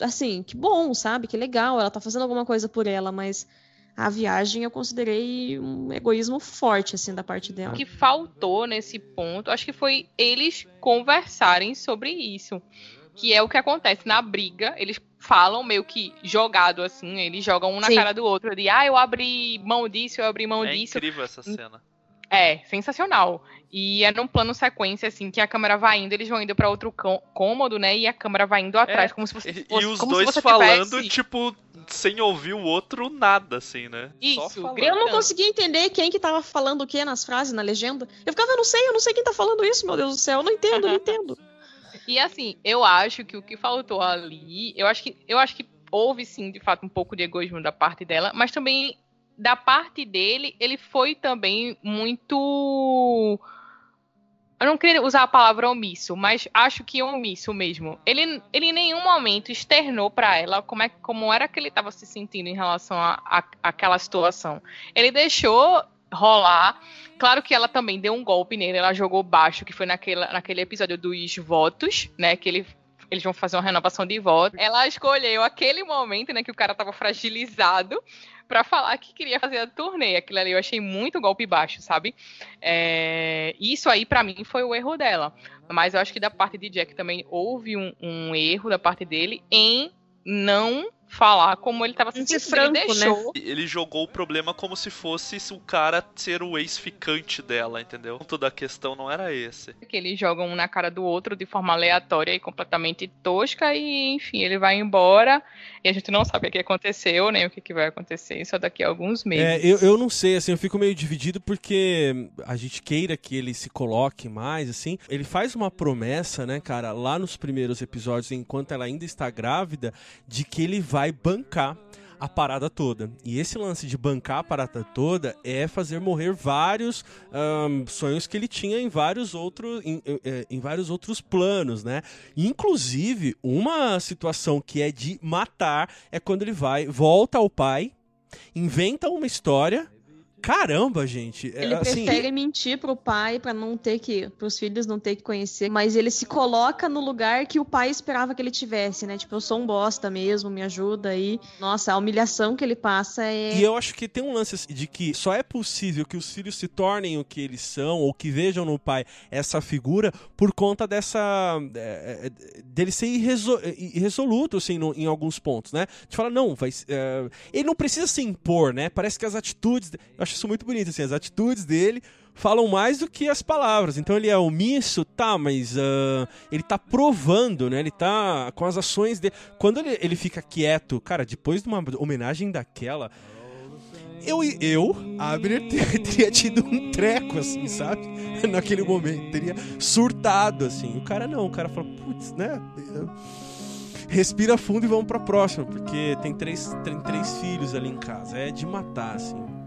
assim, que bom, sabe? Que legal, ela tá fazendo alguma coisa por ela, mas a viagem eu considerei um egoísmo forte, assim, da parte dela. O que faltou nesse ponto, acho que foi eles conversarem sobre isso. Que é o que acontece na briga. Eles falam meio que jogado, assim, eles jogam um na Sim. cara do outro. De, ah, eu abri mão disso, eu abri mão É disso. incrível essa cena. É, sensacional. E é num plano sequência, assim, que a câmera vai indo, eles vão indo pra outro cô- cômodo, né? E a câmera vai indo atrás, como se fosse, e os como se dois você falando, tivesse- tipo, sem ouvir o outro nada, assim, né? Isso. Eu não conseguia entender quem que tava falando o que nas frases, na legenda. Eu ficava, eu não sei, eu não sei quem tá falando isso, meu Deus do céu, eu não entendo, eu não entendo. E assim, eu acho que o que faltou ali, eu acho que eu acho que houve sim, de fato, um pouco de egoísmo da parte dela, mas também da parte dele, ele foi também muito eu não queria usar a palavra omisso, mas acho que omisso mesmo. Ele, ele em nenhum momento externou pra ela como, é, como era que ele estava se sentindo em relação a, a- àquela situação. Ele deixou rolar. Claro que ela também deu um golpe nele, ela jogou baixo, que foi naquele, naquele episódio dos votos, né? Que ele, eles vão fazer uma renovação de votos. Ela escolheu aquele momento, né, que o cara tava fragilizado, pra falar que queria fazer a turnê. Aquilo ali eu achei muito golpe baixo, sabe? É, Isso aí, pra mim, foi o erro dela. Mas eu acho que da parte de Jack também houve um, um erro da parte dele em não falar como ele tava se sentindo. Ele franco, né? deixou. Ele jogou o problema como se fosse o cara ser o ex-ficante dela, entendeu? O ponto da questão não era esse. que eles jogam um na cara do outro de forma aleatória e completamente tosca e enfim, ele vai embora e a gente não sabe o que aconteceu, nem o que, que vai acontecer só daqui a alguns meses. É, eu, eu não sei, assim, eu fico meio dividido porque a gente queira que ele se coloque mais, assim. Ele faz uma promessa, né, cara, lá nos primeiros episódios, enquanto ela ainda está grávida, de que ele vai bancar a parada toda. E esse lance de bancar a parada toda é fazer morrer vários ahn, sonhos que ele tinha em vários outros em, em- em vários outros planos, né? Inclusive, uma situação que é de matar é quando ele vai, volta ao pai, inventa uma história. Caramba, gente. é, Ele assim, prefere mentir pro pai pra não ter que, pros filhos não ter que conhecer, mas ele se coloca no lugar que o pai esperava que ele tivesse, né? Tipo, eu sou um bosta mesmo, me ajuda aí. Nossa, a humilhação que ele passa é E eu acho que tem um lance assim, de que só é possível que os filhos se tornem o que eles são, ou que vejam no pai essa figura, por conta dessa. é, é, dele ser irreso- irresoluto, assim, no- em alguns pontos, né? De falar, não, vai. é, ele não precisa se impor, né? Parece que as atitudes. de- Eu acho isso muito bonito, assim, as atitudes dele falam mais do que as palavras. Então ele é omisso, tá, mas ah, ele tá provando, né? Ele tá com as ações dele. Quando ele, ele fica quieto, cara, depois de uma homenagem daquela. Eu, eu Abner, ter- teria tido um treco, assim, sabe? Naquele momento. Teria surtado, assim. O cara não, o cara fala, putz, né? Respira fundo e vamos pra próxima, porque tem três, tem três filhos ali em casa. É de matar, assim.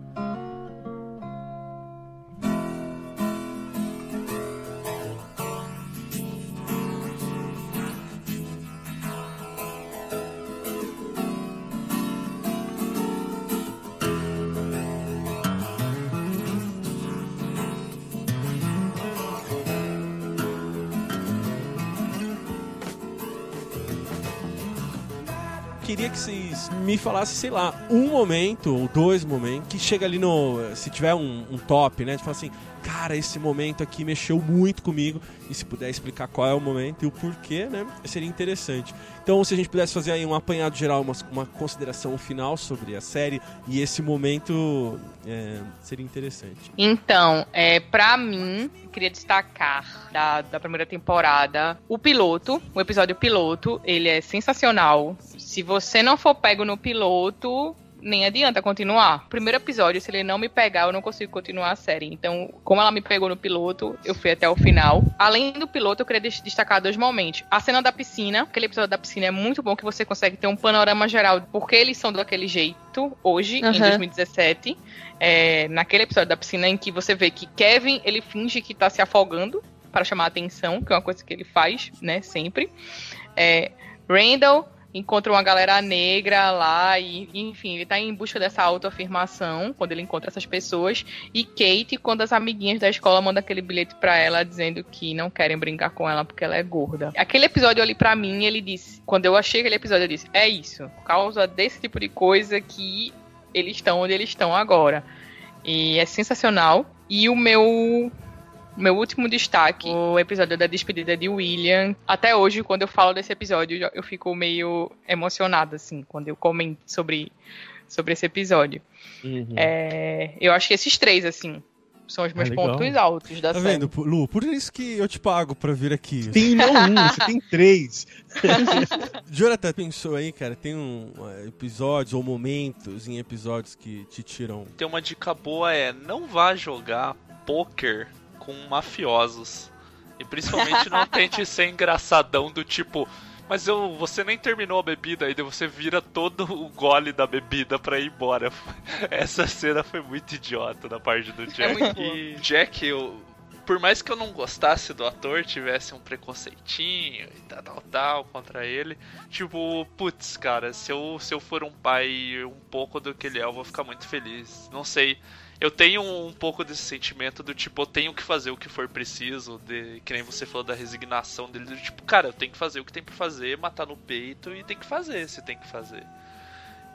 Que vocês me falassem, sei lá, um momento ou dois momentos que chega ali no. Se tiver um, um top, né? De falar assim, cara, esse momento aqui mexeu muito comigo. E se puder explicar qual é o momento e o porquê, né? Seria interessante. Então, se a gente pudesse fazer aí um apanhado geral, uma, uma consideração final sobre a série e esse momento, é, seria interessante. Então, é, para mim, queria destacar da, da primeira temporada o piloto, o episódio piloto, ele é sensacional. Se você não for pego no piloto, nem adianta continuar. Primeiro episódio, se ele não me pegar, eu não consigo continuar a série. Então, como ela me pegou no piloto, eu fui até o final. Além do piloto, eu queria des- destacar dois momentos. A cena da piscina, aquele episódio da piscina é muito bom que você consegue ter um panorama geral de por que eles são daquele jeito hoje, em Aham. 2017. É, naquele episódio da piscina em que você vê que Kevin, ele finge que tá se afogando para chamar a atenção, que é uma coisa que ele faz, né, sempre. É, Randall encontra uma galera negra lá e, enfim, ele tá em busca dessa autoafirmação quando ele encontra essas pessoas. E Kate, quando as amiguinhas da escola mandam aquele bilhete pra ela dizendo que não querem brincar com ela porque ela é gorda. Aquele episódio ali pra mim, ele disse, quando eu achei aquele episódio, eu disse: "É isso, por causa desse tipo de coisa que eles estão onde eles estão agora. E é sensacional. E o meu meu último destaque, o episódio da despedida de William. Até hoje, quando eu falo desse episódio, eu fico meio emocionada, assim, quando eu comento sobre, sobre esse episódio. Uhum. É, eu acho que esses três, assim, são os meus é pontos altos da tá série. Tá vendo, Lu? Por isso que eu te pago pra vir aqui. Tem não um, você tem três. Jonathan, pensou aí, cara, tem um episódios ou momentos em episódios que te tiram... Tem uma dica boa, é não vá jogar poker com mafiosos. E principalmente não tente ser engraçadão do tipo, mas eu, você nem terminou a bebida, ainda você vira todo o gole da bebida pra ir embora. Essa cena foi muito idiota da parte do Jack. É e Jack, eu, por mais que eu não gostasse do ator, tivesse um preconceitinho e tal, tal, tal contra ele, tipo, putz, cara, se eu, se eu for um pai um pouco do que ele é, eu vou ficar muito feliz. Não sei eu tenho um pouco desse sentimento do tipo, eu tenho que fazer o que for preciso, de que nem você falou da resignação dele, do tipo, cara, eu tenho que fazer o que tem pra fazer, matar no peito e tem que fazer se tem que fazer.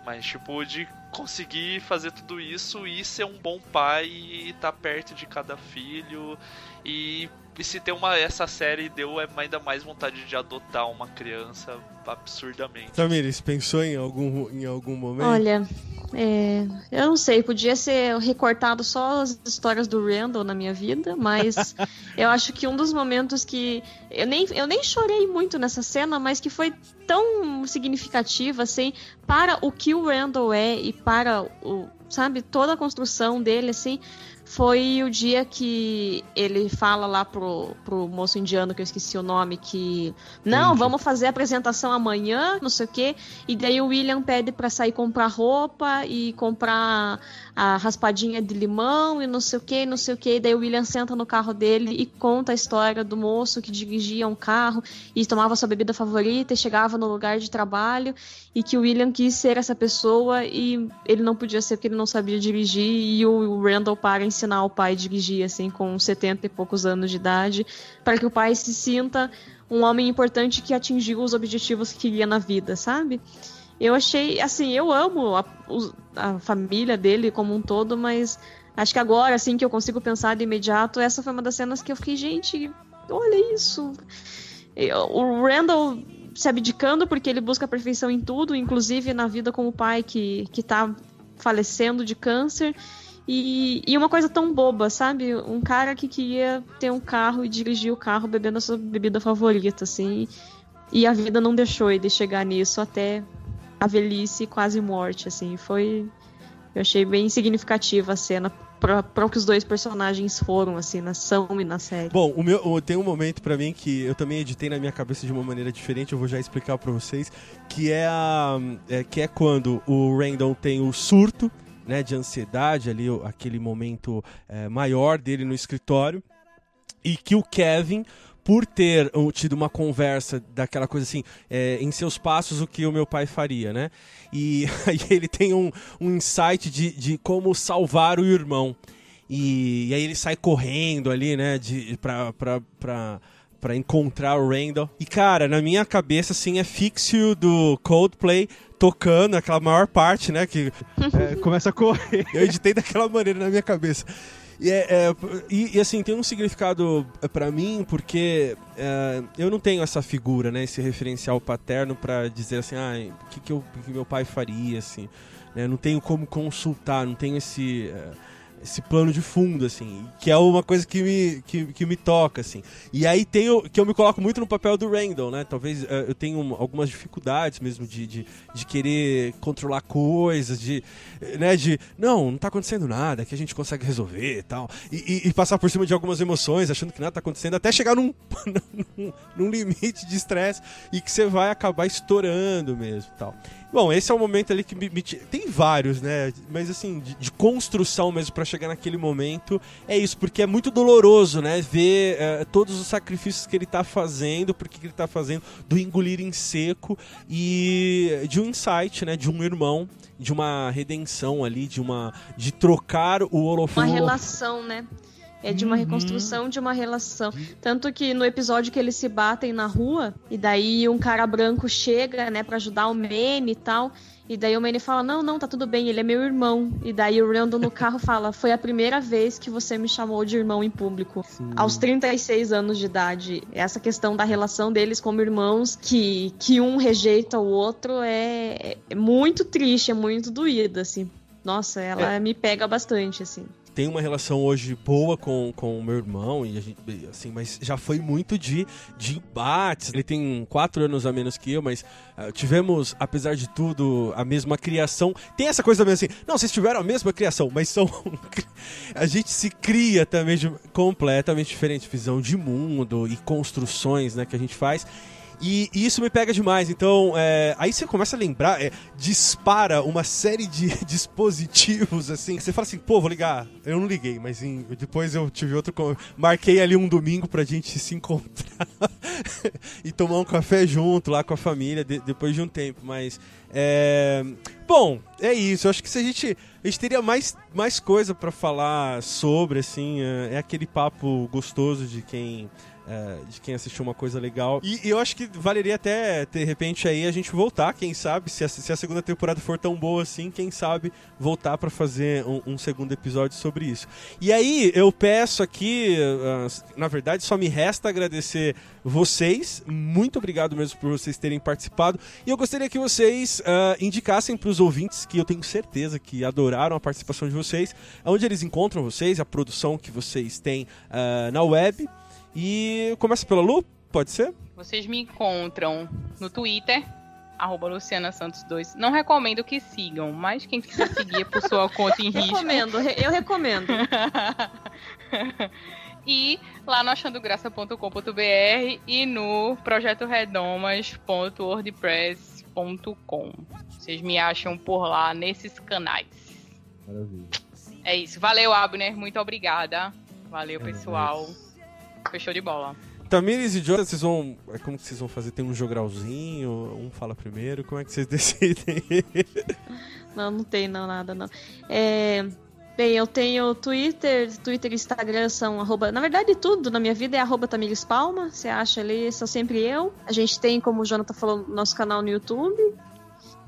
Mas, tipo, de conseguir fazer tudo isso e ser um bom pai e estar tá perto de cada filho e e se tem uma essa série deu é ainda mais vontade de adotar uma criança absurdamente. Tamires, pensou em algum, em algum momento? Olha, é, eu não sei, podia ser recortado só as histórias do Randall na minha vida, mas eu acho que um dos momentos que. Eu nem, eu nem chorei muito nessa cena, mas que foi tão significativa, assim, para o que o Randall é e para o. Sabe, toda a construção dele, assim, foi o dia que ele fala lá pro, pro moço indiano, que eu esqueci o nome, que não, Entendi. vamos fazer a apresentação amanhã, não sei o quê. E daí o William pede para sair comprar roupa e comprar a raspadinha de limão e não sei o que, não sei o que. Daí o William senta no carro dele e conta a história do moço que dirigia um carro e tomava sua bebida favorita e chegava no lugar de trabalho e que o William quis ser essa pessoa e ele não podia ser porque ele não sabia dirigir e o Randall para ensinar o pai a dirigir assim com 70 e poucos anos de idade para que o pai se sinta um homem importante que atingiu os objetivos que queria na vida, sabe? Eu achei, assim, eu amo a, a, família dele como um todo, mas acho que agora, assim, que eu consigo pensar de imediato, essa foi uma das cenas que eu fiquei, gente, olha isso. O Randall se abdicando porque ele busca a perfeição em tudo, inclusive na vida com o pai que, que tá falecendo de câncer. E, e, uma coisa tão boba, sabe? Um cara que queria ter um carro e dirigir o carro bebendo a sua bebida favorita, assim. E a vida não deixou ele chegar nisso até a velhice quase morte, assim. Foi. Eu achei bem significativa a cena para o que os dois personagens foram, assim, na ação e na série. Bom, o meu, tem um momento para mim que eu também editei na minha cabeça de uma maneira diferente, eu vou já explicar para vocês, que é, a, é, que é quando o Randall tem o surto, né, de ansiedade ali, aquele momento é, maior dele no escritório, e que o Kevin por ter tido uma conversa daquela coisa assim, é, em seus passos o que o meu pai faria, né? E aí ele tem um, um insight de, de como salvar o irmão. E, e aí ele sai correndo ali, né, de, pra, pra, pra, pra encontrar o Randall. E cara, na minha cabeça, assim, é fixio do Coldplay tocando aquela maior parte, né, que é, começa a correr. Eu editei daquela maneira na minha cabeça. E, é, é, e, e, assim, tem um significado para mim, porque é, eu não tenho essa figura, né? Esse referencial paterno para dizer assim, ah, o que, que, eu, que meu pai faria, assim. Né? Não tenho como consultar, não tenho esse é, esse plano de fundo, assim, que é uma coisa que me, que, que me toca, assim. E aí tem o, que eu me coloco muito no papel do Randall, né? Talvez uh, eu tenha algumas dificuldades mesmo de, de, de, querer controlar coisas, de, né, de, não, não tá acontecendo nada, que a gente consegue resolver e tal. E, e, e passar por cima de algumas emoções, achando que nada tá acontecendo, até chegar num, num, num limite de estresse e que você vai acabar estourando mesmo tal. Bom, esse é o momento ali que me, me tem vários, né? Mas assim, de, de construção mesmo para chegar naquele momento, é isso, porque é muito doloroso, né? Ver é, todos os sacrifícios que ele tá fazendo, porque que ele tá fazendo, do engolir em seco e de um insight, né? De um irmão, de uma redenção ali, de uma de trocar o holofote. Uma relação, né? É de uma Uhum. reconstrução de uma relação. Tanto que no episódio que eles se batem na rua, e daí um cara branco chega, né, pra ajudar o Manny e tal. E daí o Manny fala: Não, não, tá tudo bem, ele é meu irmão. E daí o Randall no carro fala: Foi a primeira vez que você me chamou de irmão em público. Aos 36 anos de idade. Essa questão da relação deles como irmãos, que, que um rejeita o outro, é, é muito triste, é muito doída, assim. Nossa, ela me pega bastante, assim. Tem uma relação hoje boa com, com o meu irmão, e gente, assim, mas já foi muito de, de embates. Ele tem quatro anos a menos que eu, mas ah, tivemos, apesar de tudo, a mesma criação. Tem essa coisa também assim, não, vocês tiveram a mesma criação, mas são. a gente se cria também de completamente diferente visão de mundo e construções né, que a gente faz. E, e isso me pega demais. Então, é, aí você começa a lembrar, é, dispara uma série de dispositivos, assim. que Você fala assim, pô, vou ligar. Eu não liguei, mas em- depois eu tive outro. Marquei ali um domingo pra gente se encontrar e tomar um café junto lá com a família de- depois de um tempo. Mas, é. Bom, é isso. Eu acho que se a gente. A gente teria mais, mais coisa pra falar sobre, assim. É, é aquele papo gostoso de quem é, de quem assistiu uma coisa legal. E, e eu acho que valeria até, de repente, aí a gente voltar, quem sabe, se a, se a segunda temporada for tão boa assim, quem sabe voltar pra fazer um, um segundo episódio sobre isso. E aí eu peço aqui, ah, na verdade, só me resta agradecer vocês. Muito obrigado mesmo por vocês terem participado. E eu gostaria que vocês ah, indicassem pros ouvintes, que eu tenho certeza que adoraram a participação de vocês, onde eles encontram vocês, a produção que vocês têm ah, na web. E começa pela Lu, pode ser? Vocês me encontram no Twitter, arroba Luciana Santos 2. Não recomendo que sigam, mas quem quiser seguir é por sua conta em risco. Recomendo, re- eu recomendo. e lá no achandograça.com.br e no projetoredomas.wordpress.com. Vocês me acham por lá nesses canais. Maravilha. É isso. Valeu, Abner. Muito obrigada. Valeu, pessoal. Fechou de bola. Tamires e Jonathan, vocês vão. é Como que vocês vão fazer? Tem um jogralzinho? Um fala primeiro? Como é que vocês decidem? Não, não tem não, nada não. É, bem, eu tenho Twitter, Twitter e Instagram são arroba, na verdade tudo na minha vida é arroba Tamires Palma, você acha ali, sou sempre eu. A gente tem, como o Jonathan falou, nosso canal no YouTube.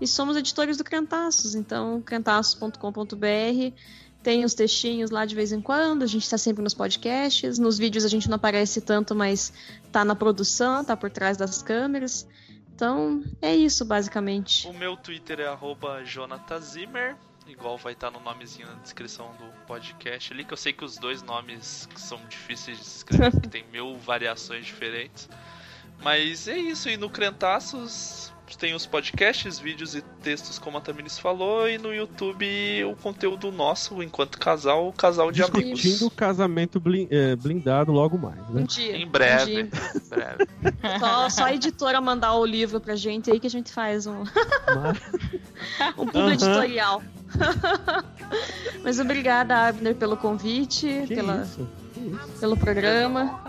E somos editores do Crentaços, então crentaços.com.br tem os textinhos lá de vez em quando, a gente tá sempre nos podcasts, nos vídeos a gente não aparece tanto, mas tá na produção, tá por trás das câmeras. Então, é isso basicamente. O meu Twitter é Zimmer. Igual vai estar no nomezinho na descrição do podcast ali, que eu sei que os dois nomes são difíceis de escrever, porque tem mil variações diferentes. Mas é isso, e no Crentaços tem os podcasts, vídeos e textos, como a Tamiris falou, e no YouTube o conteúdo nosso, enquanto casal, o casal de amigos. Discutindo o casamento blin- é, blindado logo mais, Um né? dia. Em um breve. dia. Em breve. Só, só a editora mandar o livro pra gente aí que a gente faz um, um pulo Aham. editorial. Mas obrigada, Abner, pelo convite, Que pela, isso? Que isso? pelo programa.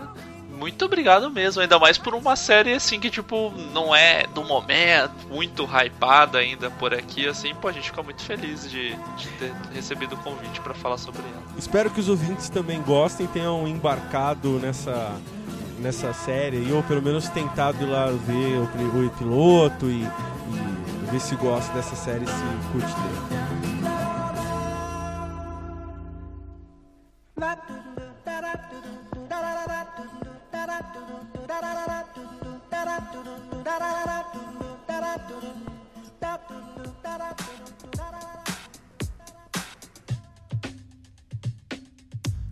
Muito obrigado mesmo, ainda mais por uma série assim que, tipo, não é do momento, muito hypada ainda por aqui, assim, pô, a gente fica muito feliz de, de ter recebido o convite pra falar sobre ela. Espero que os ouvintes também gostem, tenham embarcado nessa, nessa série, e, ou pelo menos tentado ir lá ver o, o piloto e, e ver se gosta dessa série, se curte dele.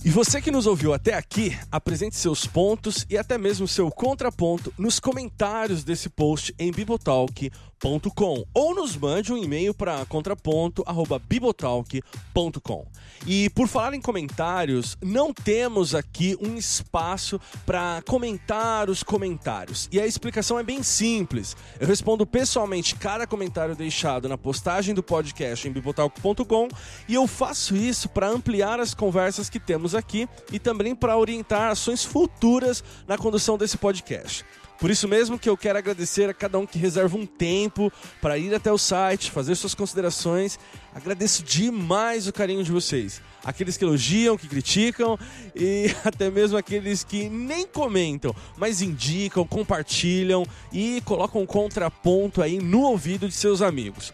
E você que nos ouviu até aqui, apresente seus pontos e até mesmo seu contraponto nos comentários desse post em bibotalk.com ou nos mande um e-mail para contraponto@bibotalk.com. E por falar em comentários, não temos aqui um espaço para comentar os comentários. E a explicação é bem simples. Eu respondo pessoalmente cada comentário deixado na postagem do podcast em bibotalk.com e eu faço isso para ampliar as conversas que temos aqui e também para orientar ações futuras na condução desse podcast. Por isso mesmo que eu quero agradecer a cada um que reserva um tempo para ir até o site, fazer suas considerações. Agradeço demais o carinho de vocês. Aqueles que elogiam, que criticam e até mesmo aqueles que nem comentam, mas indicam, compartilham e colocam um contraponto aí no ouvido de seus amigos.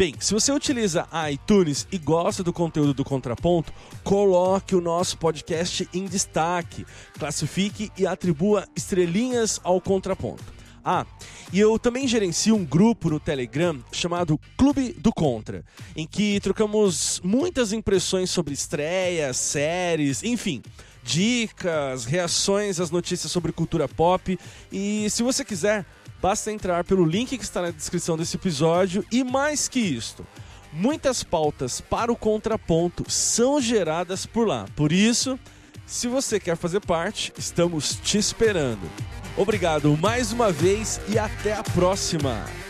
Bem, se você utiliza a iTunes e gosta do conteúdo do Contraponto, coloque o nosso podcast em destaque, classifique e atribua estrelinhas ao Contraponto. Ah, e eu também gerencio um grupo no Telegram chamado Clube do Contra, em que trocamos muitas impressões sobre estreias, séries, enfim, dicas, reações às notícias sobre cultura pop. E se você quiser, Basta entrar pelo link que está na descrição desse episódio e mais que isto, muitas pautas para o contraponto são geradas por lá. Por isso, se você quer fazer parte, estamos te esperando. Obrigado mais uma vez e até a próxima!